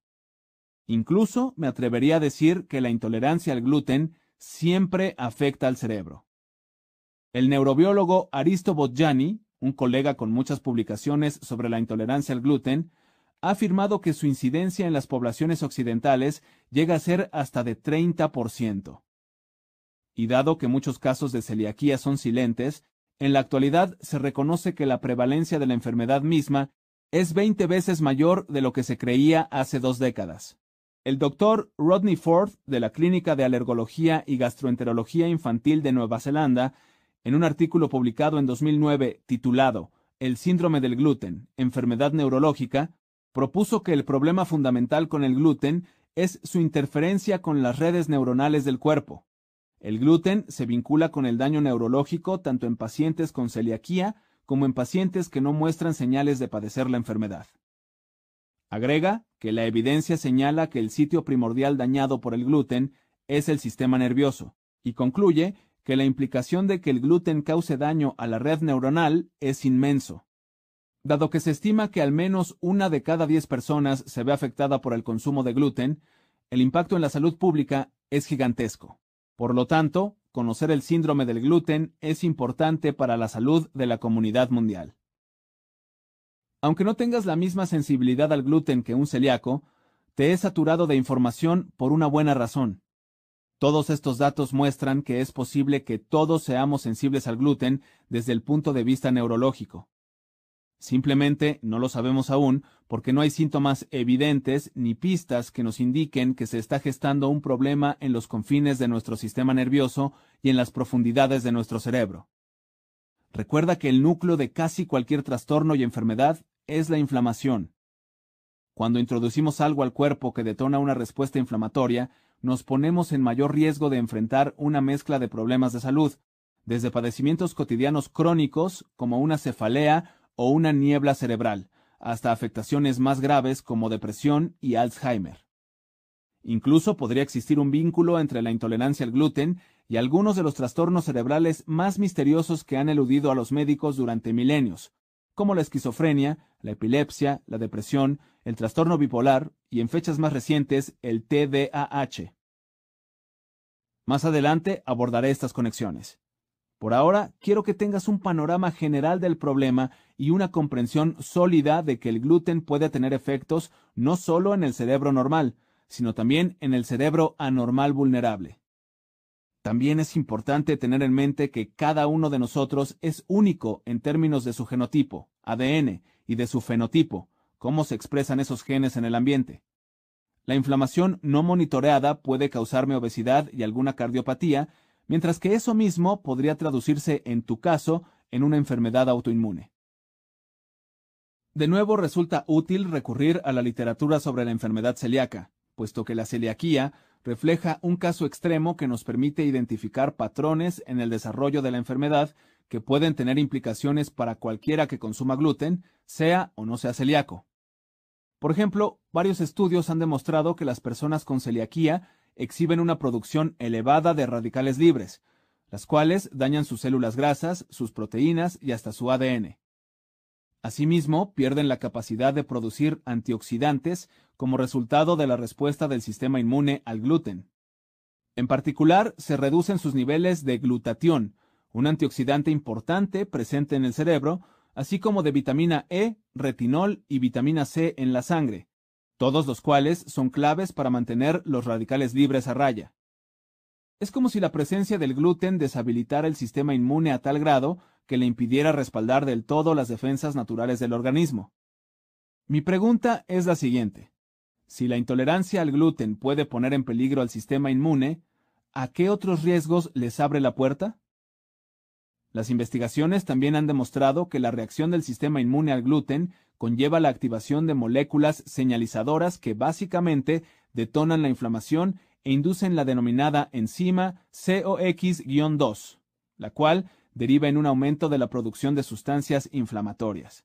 Incluso me atrevería a decir que la intolerancia al gluten siempre afecta al cerebro. El neurobiólogo Aristo Botjani, un colega con muchas publicaciones sobre la intolerancia al gluten, ha afirmado que su incidencia en las poblaciones occidentales llega a ser hasta de 30% y dado que muchos casos de celiaquía son silentes, en la actualidad se reconoce que la prevalencia de la enfermedad misma es 20 veces mayor de lo que se creía hace dos décadas. El doctor Rodney Ford, de la Clínica de Alergología y Gastroenterología Infantil de Nueva Zelanda, en un artículo publicado en 2009 titulado El síndrome del gluten, enfermedad neurológica, propuso que el problema fundamental con el gluten es su interferencia con las redes neuronales del cuerpo. El gluten se vincula con el daño neurológico tanto en pacientes con celiaquía como en pacientes que no muestran señales de padecer la enfermedad. Agrega que la evidencia señala que el sitio primordial dañado por el gluten es el sistema nervioso, y concluye que la implicación de que el gluten cause daño a la red neuronal es inmenso. Dado que se estima que al menos una de cada diez personas se ve afectada por el consumo de gluten, el impacto en la salud pública es gigantesco. Por lo tanto, conocer el síndrome del gluten es importante para la salud de la comunidad mundial. Aunque no tengas la misma sensibilidad al gluten que un celíaco, te he saturado de información por una buena razón. Todos estos datos muestran que es posible que todos seamos sensibles al gluten desde el punto de vista neurológico. Simplemente no lo sabemos aún porque no hay síntomas evidentes ni pistas que nos indiquen que se está gestando un problema en los confines de nuestro sistema nervioso y en las profundidades de nuestro cerebro. Recuerda que el núcleo de casi cualquier trastorno y enfermedad es la inflamación. Cuando introducimos algo al cuerpo que detona una respuesta inflamatoria, nos ponemos en mayor riesgo de enfrentar una mezcla de problemas de salud, desde padecimientos cotidianos crónicos como una cefalea o una niebla cerebral, hasta afectaciones más graves como depresión y Alzheimer. Incluso podría existir un vínculo entre la intolerancia al gluten y algunos de los trastornos cerebrales más misteriosos que han eludido a los médicos durante milenios, como la esquizofrenia, la epilepsia, la depresión, el trastorno bipolar y en fechas más recientes el TDAH. Más adelante abordaré estas conexiones. Por ahora, quiero que tengas un panorama general del problema y una comprensión sólida de que el gluten puede tener efectos no solo en el cerebro normal, sino también en el cerebro anormal vulnerable. También es importante tener en mente que cada uno de nosotros es único en términos de su genotipo, ADN, y de su fenotipo, cómo se expresan esos genes en el ambiente. La inflamación no monitoreada puede causarme obesidad y alguna cardiopatía, mientras que eso mismo podría traducirse, en tu caso, en una enfermedad autoinmune. De nuevo resulta útil recurrir a la literatura sobre la enfermedad celíaca, puesto que la celiaquía refleja un caso extremo que nos permite identificar patrones en el desarrollo de la enfermedad que pueden tener implicaciones para cualquiera que consuma gluten, sea o no sea celíaco. Por ejemplo, varios estudios han demostrado que las personas con celiaquía exhiben una producción elevada de radicales libres, las cuales dañan sus células grasas, sus proteínas y hasta su ADN. Asimismo, pierden la capacidad de producir antioxidantes como resultado de la respuesta del sistema inmune al gluten. En particular, se reducen sus niveles de glutatión, un antioxidante importante presente en el cerebro, así como de vitamina E, retinol y vitamina C en la sangre, todos los cuales son claves para mantener los radicales libres a raya. Es como si la presencia del gluten deshabilitara el sistema inmune a tal grado que le impidiera respaldar del todo las defensas naturales del organismo. Mi pregunta es la siguiente. Si la intolerancia al gluten puede poner en peligro al sistema inmune, ¿a qué otros riesgos les abre la puerta? Las investigaciones también han demostrado que la reacción del sistema inmune al gluten conlleva la activación de moléculas señalizadoras que básicamente detonan la inflamación e inducen la denominada enzima COX-2, la cual deriva en un aumento de la producción de sustancias inflamatorias.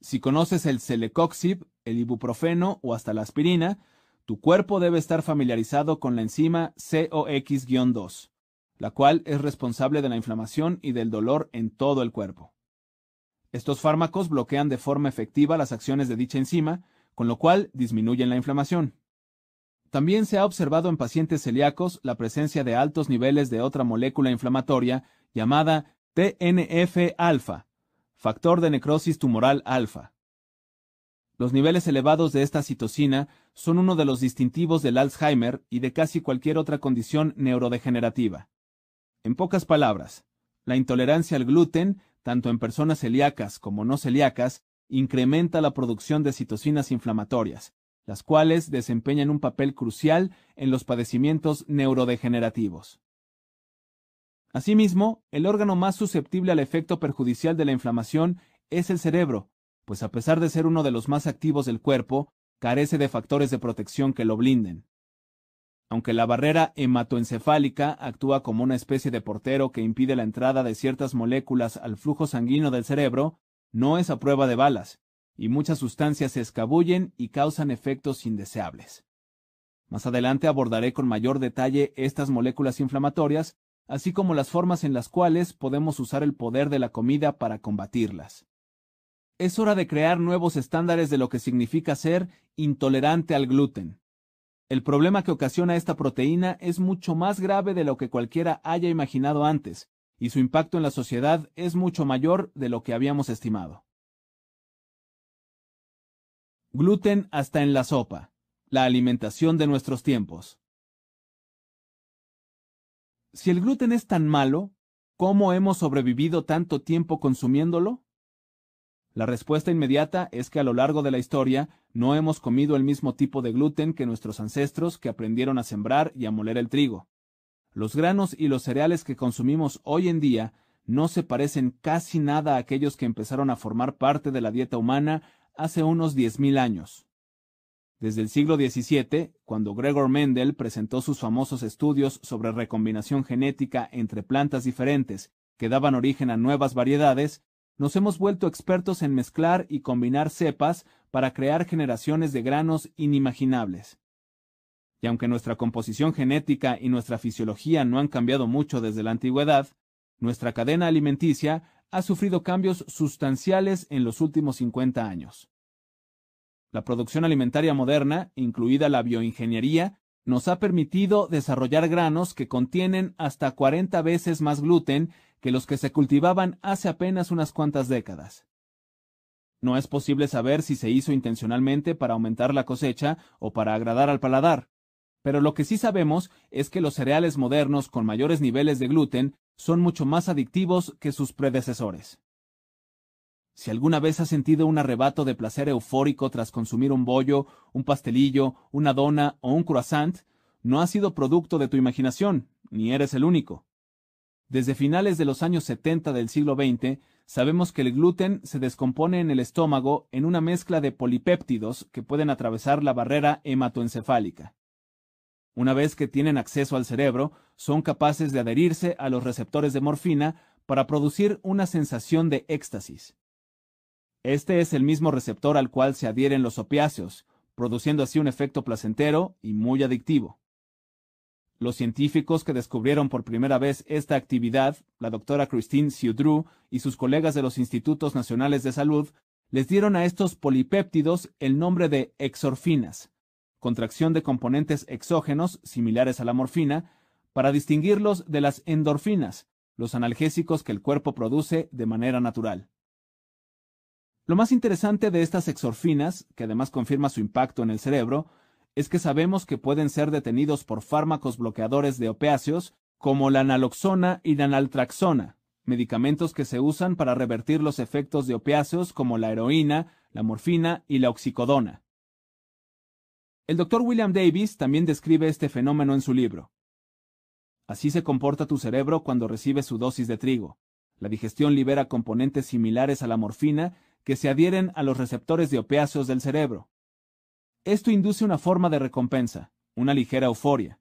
Si conoces el celecoxib, el ibuprofeno o hasta la aspirina, tu cuerpo debe estar familiarizado con la enzima COX-2 la cual es responsable de la inflamación y del dolor en todo el cuerpo. Estos fármacos bloquean de forma efectiva las acciones de dicha enzima, con lo cual disminuyen la inflamación. También se ha observado en pacientes celíacos la presencia de altos niveles de otra molécula inflamatoria llamada TNF-alfa, factor de necrosis tumoral alfa. Los niveles elevados de esta citosina son uno de los distintivos del Alzheimer y de casi cualquier otra condición neurodegenerativa. En pocas palabras, la intolerancia al gluten, tanto en personas celíacas como no celíacas, incrementa la producción de citocinas inflamatorias, las cuales desempeñan un papel crucial en los padecimientos neurodegenerativos. Asimismo, el órgano más susceptible al efecto perjudicial de la inflamación es el cerebro, pues a pesar de ser uno de los más activos del cuerpo, carece de factores de protección que lo blinden. Aunque la barrera hematoencefálica actúa como una especie de portero que impide la entrada de ciertas moléculas al flujo sanguíneo del cerebro, no es a prueba de balas, y muchas sustancias se escabullen y causan efectos indeseables. Más adelante abordaré con mayor detalle estas moléculas inflamatorias, así como las formas en las cuales podemos usar el poder de la comida para combatirlas. Es hora de crear nuevos estándares de lo que significa ser intolerante al gluten. El problema que ocasiona esta proteína es mucho más grave de lo que cualquiera haya imaginado antes, y su impacto en la sociedad es mucho mayor de lo que habíamos estimado. Gluten hasta en la sopa. La alimentación de nuestros tiempos. Si el gluten es tan malo, ¿cómo hemos sobrevivido tanto tiempo consumiéndolo? La respuesta inmediata es que a lo largo de la historia no hemos comido el mismo tipo de gluten que nuestros ancestros que aprendieron a sembrar y a moler el trigo. Los granos y los cereales que consumimos hoy en día no se parecen casi nada a aquellos que empezaron a formar parte de la dieta humana hace unos 10.000 años. Desde el siglo XVII, cuando Gregor Mendel presentó sus famosos estudios sobre recombinación genética entre plantas diferentes que daban origen a nuevas variedades, nos hemos vuelto expertos en mezclar y combinar cepas para crear generaciones de granos inimaginables. Y aunque nuestra composición genética y nuestra fisiología no han cambiado mucho desde la antigüedad, nuestra cadena alimenticia ha sufrido cambios sustanciales en los últimos 50 años. La producción alimentaria moderna, incluida la bioingeniería, nos ha permitido desarrollar granos que contienen hasta 40 veces más gluten que los que se cultivaban hace apenas unas cuantas décadas. No es posible saber si se hizo intencionalmente para aumentar la cosecha o para agradar al paladar, Pero lo que sí sabemos es que los cereales modernos con mayores niveles de gluten son mucho más adictivos que sus predecesores. Si alguna vez has sentido un arrebato de placer eufórico tras consumir un bollo, un pastelillo, una dona o un croissant, no ha sido producto de tu imaginación, ni eres el único. Desde finales de los años 70 del siglo XX, sabemos que el gluten se descompone en el estómago en una mezcla de polipéptidos que pueden atravesar la barrera hematoencefálica. Una vez que tienen acceso al cerebro, son capaces de adherirse a los receptores de morfina para producir una sensación de éxtasis. Este es el mismo receptor al cual se adhieren los opiáceos, produciendo así un efecto placentero y muy adictivo. Los científicos que descubrieron por primera vez esta actividad, la doctora Christine Siudru y sus colegas de los Institutos Nacionales de Salud, les dieron a estos polipéptidos el nombre de exorfinas, contracción de componentes exógenos similares a la morfina, para distinguirlos de las endorfinas, los analgésicos que el cuerpo produce de manera natural. Lo más interesante de estas exorfinas, que además confirma su impacto en el cerebro, es que sabemos que pueden ser detenidos por fármacos bloqueadores de opiáceos como la naloxona y la naltraxona, medicamentos que se usan para revertir los efectos de opiáceos como la heroína, la morfina y la oxicodona. El doctor William Davis también describe este fenómeno en su libro. Así se comporta tu cerebro cuando recibe su dosis de trigo. La digestión libera componentes similares a la morfina que se adhieren a los receptores de opiáceos del cerebro. Esto induce una forma de recompensa, una ligera euforia.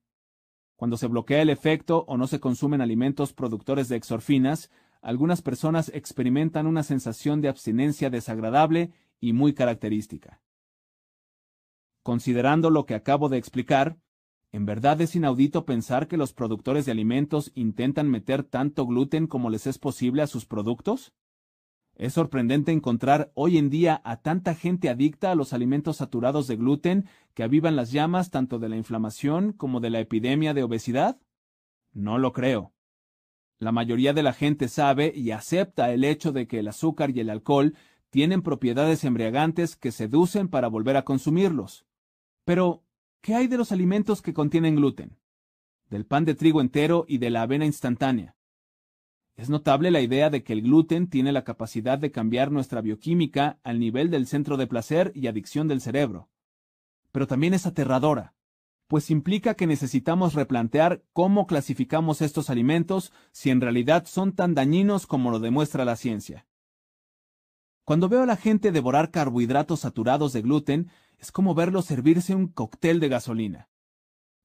Cuando se bloquea el efecto o no se consumen alimentos productores de exorfinas, algunas personas experimentan una sensación de abstinencia desagradable y muy característica. Considerando lo que acabo de explicar, ¿en verdad es inaudito pensar que los productores de alimentos intentan meter tanto gluten como les es posible a sus productos? Es sorprendente encontrar hoy en día a tanta gente adicta a los alimentos saturados de gluten que avivan las llamas tanto de la inflamación como de la epidemia de obesidad. No lo creo. La mayoría de la gente sabe y acepta el hecho de que el azúcar y el alcohol tienen propiedades embriagantes que seducen para volver a consumirlos. Pero, ¿qué hay de los alimentos que contienen gluten? Del pan de trigo entero y de la avena instantánea. Es notable la idea de que el gluten tiene la capacidad de cambiar nuestra bioquímica al nivel del centro de placer y adicción del cerebro. Pero también es aterradora, pues implica que necesitamos replantear cómo clasificamos estos alimentos si en realidad son tan dañinos como lo demuestra la ciencia. Cuando veo a la gente devorar carbohidratos saturados de gluten, es como verlo servirse un cóctel de gasolina.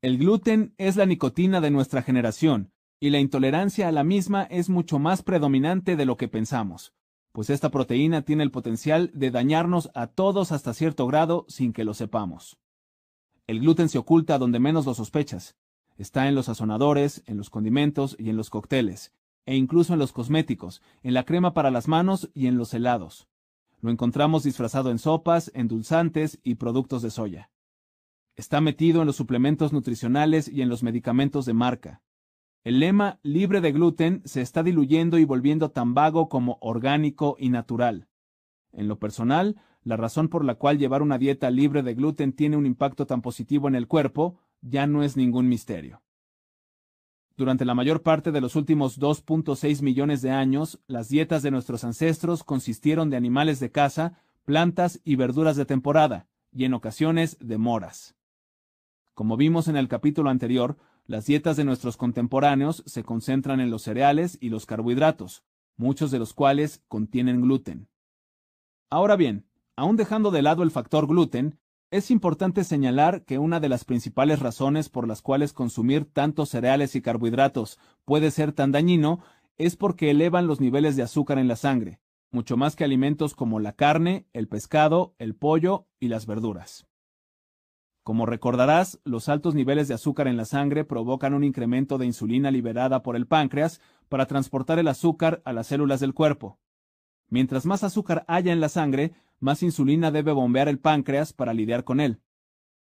El gluten es la nicotina de nuestra generación, y la intolerancia a la misma es mucho más predominante de lo que pensamos, pues esta proteína tiene el potencial de dañarnos a todos hasta cierto grado sin que lo sepamos. El gluten se oculta donde menos lo sospechas. Está en los sazonadores, en los condimentos y en los cócteles, e incluso en los cosméticos, en la crema para las manos y en los helados. Lo encontramos disfrazado en sopas, endulzantes y productos de soya. Está metido en los suplementos nutricionales y en los medicamentos de marca. El lema libre de gluten se está diluyendo y volviendo tan vago como orgánico y natural. En lo personal, la razón por la cual llevar una dieta libre de gluten tiene un impacto tan positivo en el cuerpo ya no es ningún misterio. Durante la mayor parte de los últimos 2.6 millones de años, las dietas de nuestros ancestros consistieron de animales de caza, plantas y verduras de temporada, y en ocasiones de moras. Como vimos en el capítulo anterior, las dietas de nuestros contemporáneos se concentran en los cereales y los carbohidratos, muchos de los cuales contienen gluten. Ahora bien, aún dejando de lado el factor gluten, es importante señalar que una de las principales razones por las cuales consumir tantos cereales y carbohidratos puede ser tan dañino es porque elevan los niveles de azúcar en la sangre, mucho más que alimentos como la carne, el pescado, el pollo y las verduras. Como recordarás, los altos niveles de azúcar en la sangre provocan un incremento de insulina liberada por el páncreas para transportar el azúcar a las células del cuerpo. Mientras más azúcar haya en la sangre, más insulina debe bombear el páncreas para lidiar con él.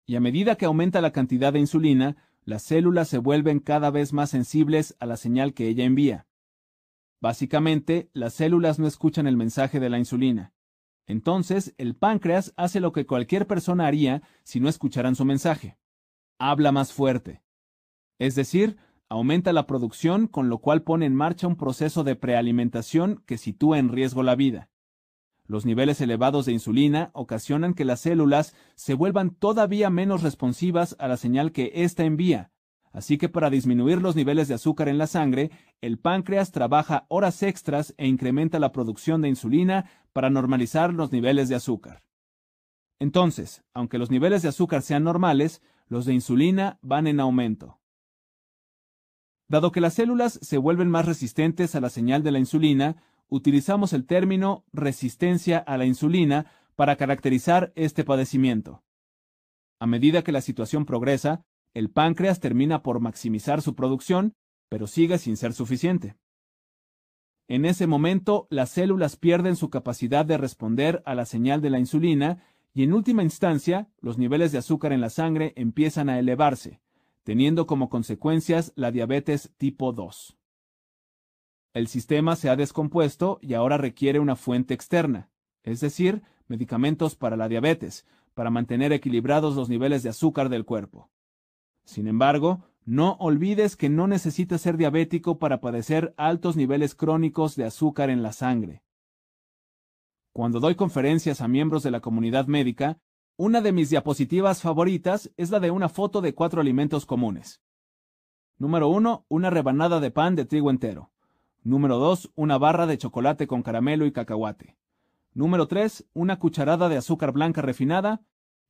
Y a medida que aumenta la cantidad de insulina, las células se vuelven cada vez más sensibles a la señal que ella envía. Básicamente, las células no escuchan el mensaje de la insulina. Entonces, el páncreas hace lo que cualquier persona haría si no escucharan su mensaje. habla más fuerte. Es decir, aumenta la producción, con lo cual pone en marcha un proceso de prealimentación que sitúa en riesgo la vida. Los niveles elevados de insulina ocasionan que las células se vuelvan todavía menos responsivas a la señal que ésta envía, así que para disminuir los niveles de azúcar en la sangre, el páncreas trabaja horas extras e incrementa la producción de insulina para normalizar los niveles de azúcar. Entonces, aunque los niveles de azúcar sean normales, los de insulina van en aumento. Dado que las células se vuelven más resistentes a la señal de la insulina, utilizamos el término resistencia a la insulina para caracterizar este padecimiento. A medida que la situación progresa, el páncreas termina por maximizar su producción, pero sigue sin ser suficiente. En ese momento, las células pierden su capacidad de responder a la señal de la insulina y en última instancia, los niveles de azúcar en la sangre empiezan a elevarse, teniendo como consecuencias la diabetes tipo 2. El sistema se ha descompuesto y ahora requiere una fuente externa, es decir, medicamentos para la diabetes, para mantener equilibrados los niveles de azúcar del cuerpo. Sin embargo, no olvides que no necesitas ser diabético para padecer altos niveles crónicos de azúcar en la sangre. Cuando doy conferencias a miembros de la comunidad médica, una de mis diapositivas favoritas es la de una foto de cuatro alimentos comunes. Número 1. Una rebanada de pan de trigo entero. Número 2. Una barra de chocolate con caramelo y cacahuate. Número 3. Una cucharada de azúcar blanca refinada.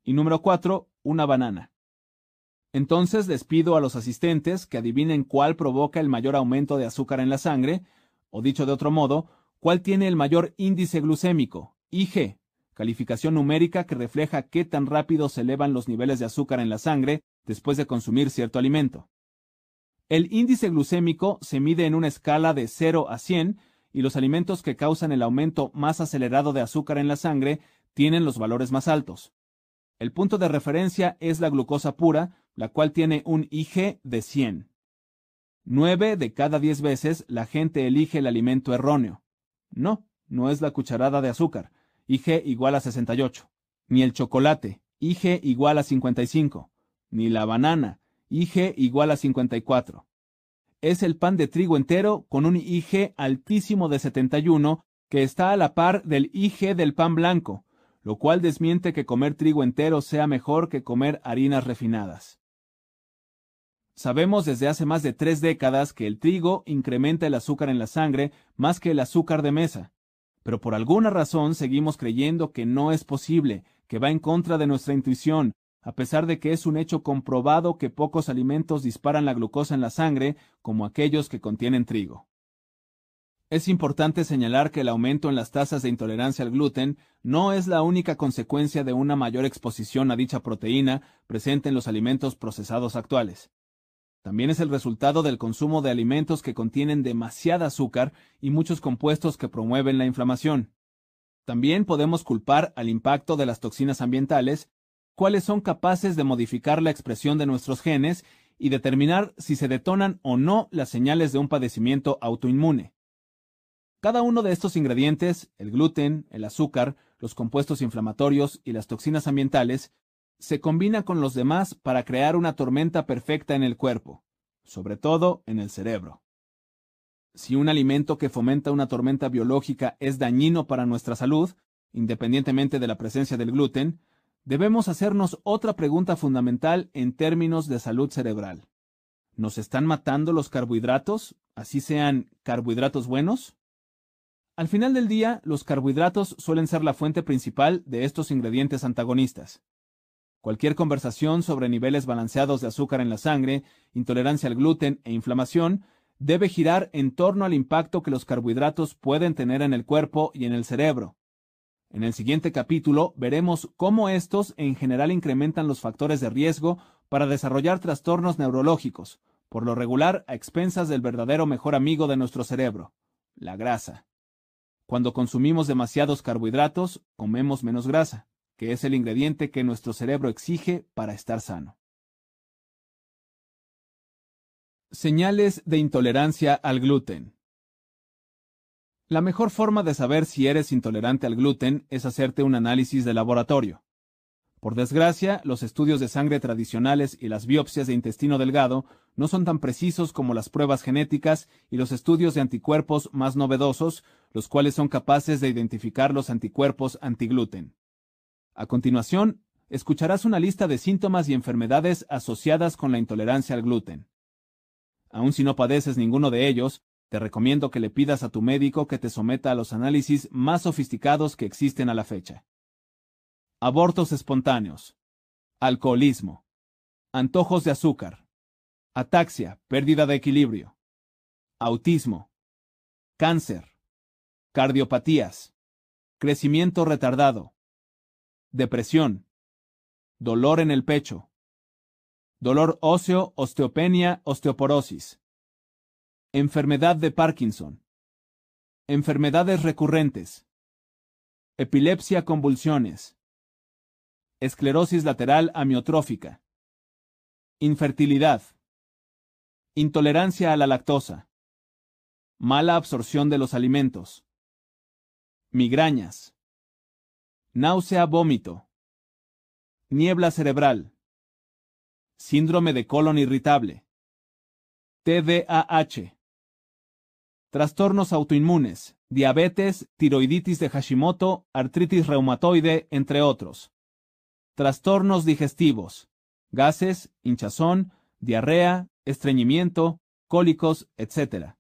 Y número 4. Una banana. Entonces les pido a los asistentes que adivinen cuál provoca el mayor aumento de azúcar en la sangre, o dicho de otro modo, cuál tiene el mayor índice glucémico, IG, calificación numérica que refleja qué tan rápido se elevan los niveles de azúcar en la sangre después de consumir cierto alimento. El índice glucémico se mide en una escala de 0 a 100 y los alimentos que causan el aumento más acelerado de azúcar en la sangre tienen los valores más altos. El punto de referencia es la glucosa pura, la cual tiene un IG de 100. 9 de cada 10 veces la gente elige el alimento erróneo. No, no es la cucharada de azúcar, IG igual a 68, ni el chocolate, IG igual a 55, ni la banana, IG igual a 54. Es el pan de trigo entero con un IG altísimo de 71 que está a la par del IG del pan blanco, lo cual desmiente que comer trigo entero sea mejor que comer harinas refinadas. Sabemos desde hace más de tres décadas que el trigo incrementa el azúcar en la sangre más que el azúcar de mesa, pero por alguna razón seguimos creyendo que no es posible, que va en contra de nuestra intuición, a pesar de que es un hecho comprobado que pocos alimentos disparan la glucosa en la sangre como aquellos que contienen trigo. Es importante señalar que el aumento en las tasas de intolerancia al gluten no es la única consecuencia de una mayor exposición a dicha proteína presente en los alimentos procesados actuales. También es el resultado del consumo de alimentos que contienen demasiada azúcar y muchos compuestos que promueven la inflamación. También podemos culpar al impacto de las toxinas ambientales cuáles son capaces de modificar la expresión de nuestros genes y determinar si se detonan o no las señales de un padecimiento autoinmune. Cada uno de estos ingredientes, el gluten, el azúcar, los compuestos inflamatorios y las toxinas ambientales, se combina con los demás para crear una tormenta perfecta en el cuerpo, sobre todo en el cerebro. Si un alimento que fomenta una tormenta biológica es dañino para nuestra salud, independientemente de la presencia del gluten, debemos hacernos otra pregunta fundamental en términos de salud cerebral. ¿Nos están matando los carbohidratos, así sean carbohidratos buenos? Al final del día, los carbohidratos suelen ser la fuente principal de estos ingredientes antagonistas. Cualquier conversación sobre niveles balanceados de azúcar en la sangre, intolerancia al gluten e inflamación debe girar en torno al impacto que los carbohidratos pueden tener en el cuerpo y en el cerebro. En el siguiente capítulo veremos cómo estos en general incrementan los factores de riesgo para desarrollar trastornos neurológicos, por lo regular a expensas del verdadero mejor amigo de nuestro cerebro, la grasa. Cuando consumimos demasiados carbohidratos, comemos menos grasa, que es el ingrediente que nuestro cerebro exige para estar sano. Señales de intolerancia al gluten. La mejor forma de saber si eres intolerante al gluten es hacerte un análisis de laboratorio. Por desgracia, los estudios de sangre tradicionales y las biopsias de intestino delgado no son tan precisos como las pruebas genéticas y los estudios de anticuerpos más novedosos, los cuales son capaces de identificar los anticuerpos antigluten. A continuación, escucharás una lista de síntomas y enfermedades asociadas con la intolerancia al gluten. Aun si no padeces ninguno de ellos, te recomiendo que le pidas a tu médico que te someta a los análisis más sofisticados que existen a la fecha. Abortos espontáneos, alcoholismo, antojos de azúcar, ataxia, pérdida de equilibrio, autismo, cáncer, cardiopatías, crecimiento retardado, depresión, dolor en el pecho, dolor óseo, osteopenia, osteoporosis, enfermedad de Parkinson, enfermedades recurrentes, epilepsia, convulsiones, esclerosis lateral amiotrófica, infertilidad, intolerancia a la lactosa, mala absorción de los alimentos, migrañas, náusea vómito, niebla cerebral, síndrome de colon irritable, TDAH, trastornos autoinmunes, diabetes, tiroiditis de Hashimoto, artritis reumatoide, entre otros. Trastornos digestivos, gases, hinchazón, diarrea, estreñimiento, cólicos, etc.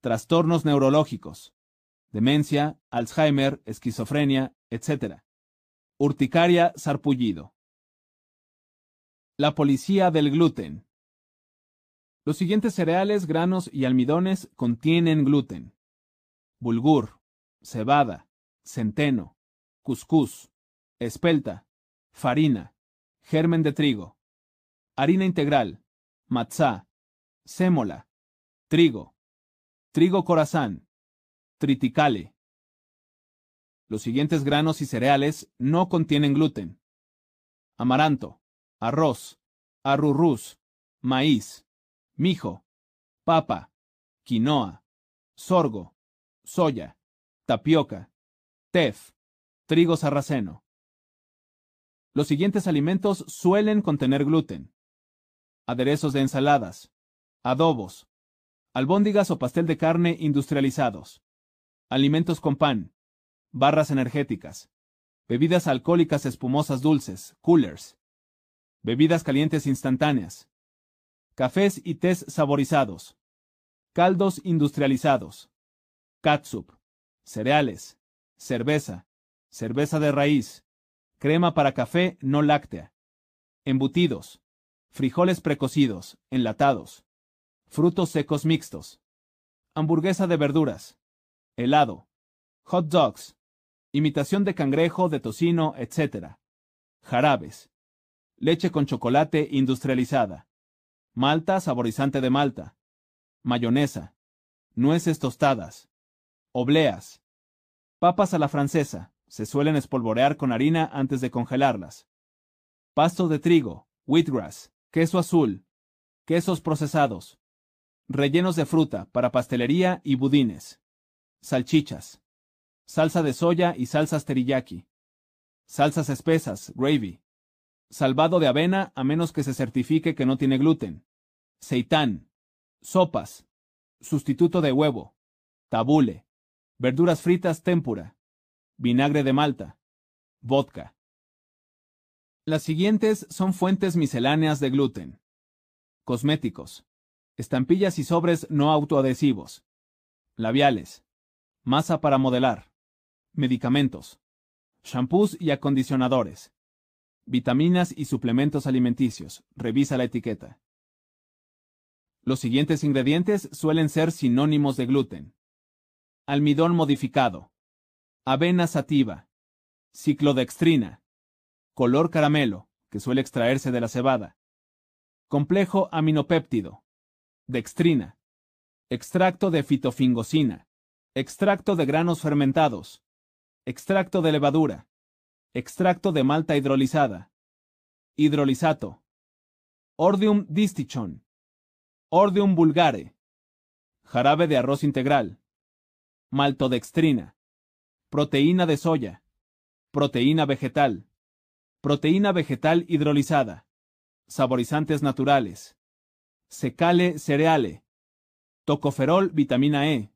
Trastornos neurológicos, demencia, Alzheimer, esquizofrenia, etc. Urticaria, sarpullido. La policía del gluten. Los siguientes cereales, granos y almidones contienen gluten. Bulgur, cebada, centeno, cuscús, espelta, farina, germen de trigo, harina integral, matzá, sémola, trigo, trigo corazán, triticale. Los siguientes granos y cereales no contienen gluten. Amaranto, arroz, arrurrús, maíz, mijo, papa, quinoa, sorgo, soya, tapioca, tef, trigo sarraceno. Los siguientes alimentos suelen contener gluten. Aderezos de ensaladas, adobos, albóndigas o pastel de carne industrializados, alimentos con pan, barras energéticas, bebidas alcohólicas espumosas dulces, coolers, bebidas calientes instantáneas, cafés y tés saborizados, caldos industrializados, catsup, cereales, cerveza, cerveza de raíz, crema para café no láctea, embutidos, frijoles precocidos, enlatados, frutos secos mixtos, hamburguesa de verduras, helado, hot dogs, imitación de cangrejo, de tocino, etc., jarabes, leche con chocolate industrializada, malta saborizante de malta, mayonesa, nueces tostadas, obleas, papas a la francesa, se suelen espolvorear con harina antes de congelarlas. Pasto de trigo, wheatgrass, queso azul, quesos procesados, rellenos de fruta para pastelería y budines, salchichas, salsa de soya y salsas teriyaki, salsas espesas, gravy, salvado de avena a menos que se certifique que no tiene gluten, seitán, sopas, sustituto de huevo, tabule, verduras fritas tempura, vinagre de malta, vodka. Las siguientes son fuentes misceláneas de gluten. Cosméticos, estampillas y sobres no autoadhesivos, labiales, masa para modelar, medicamentos, shampoos y acondicionadores, vitaminas y suplementos alimenticios. Revisa la etiqueta. Los siguientes ingredientes suelen ser sinónimos de gluten. Almidón modificado, avena sativa, ciclodextrina, color caramelo, que suele extraerse de la cebada, complejo aminopéptido, dextrina, extracto de fitofingosina, extracto de granos fermentados, extracto de levadura, extracto de malta hidrolizada, hidrolizato, ordium distichon, ordium vulgare, jarabe de arroz integral, maltodextrina, proteína de soya, proteína vegetal, Proteína vegetal hidrolizada. Saborizantes naturales. Secale cereale. Tocoferol vitamina E.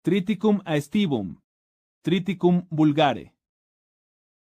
Triticum aestivum. Triticum vulgare.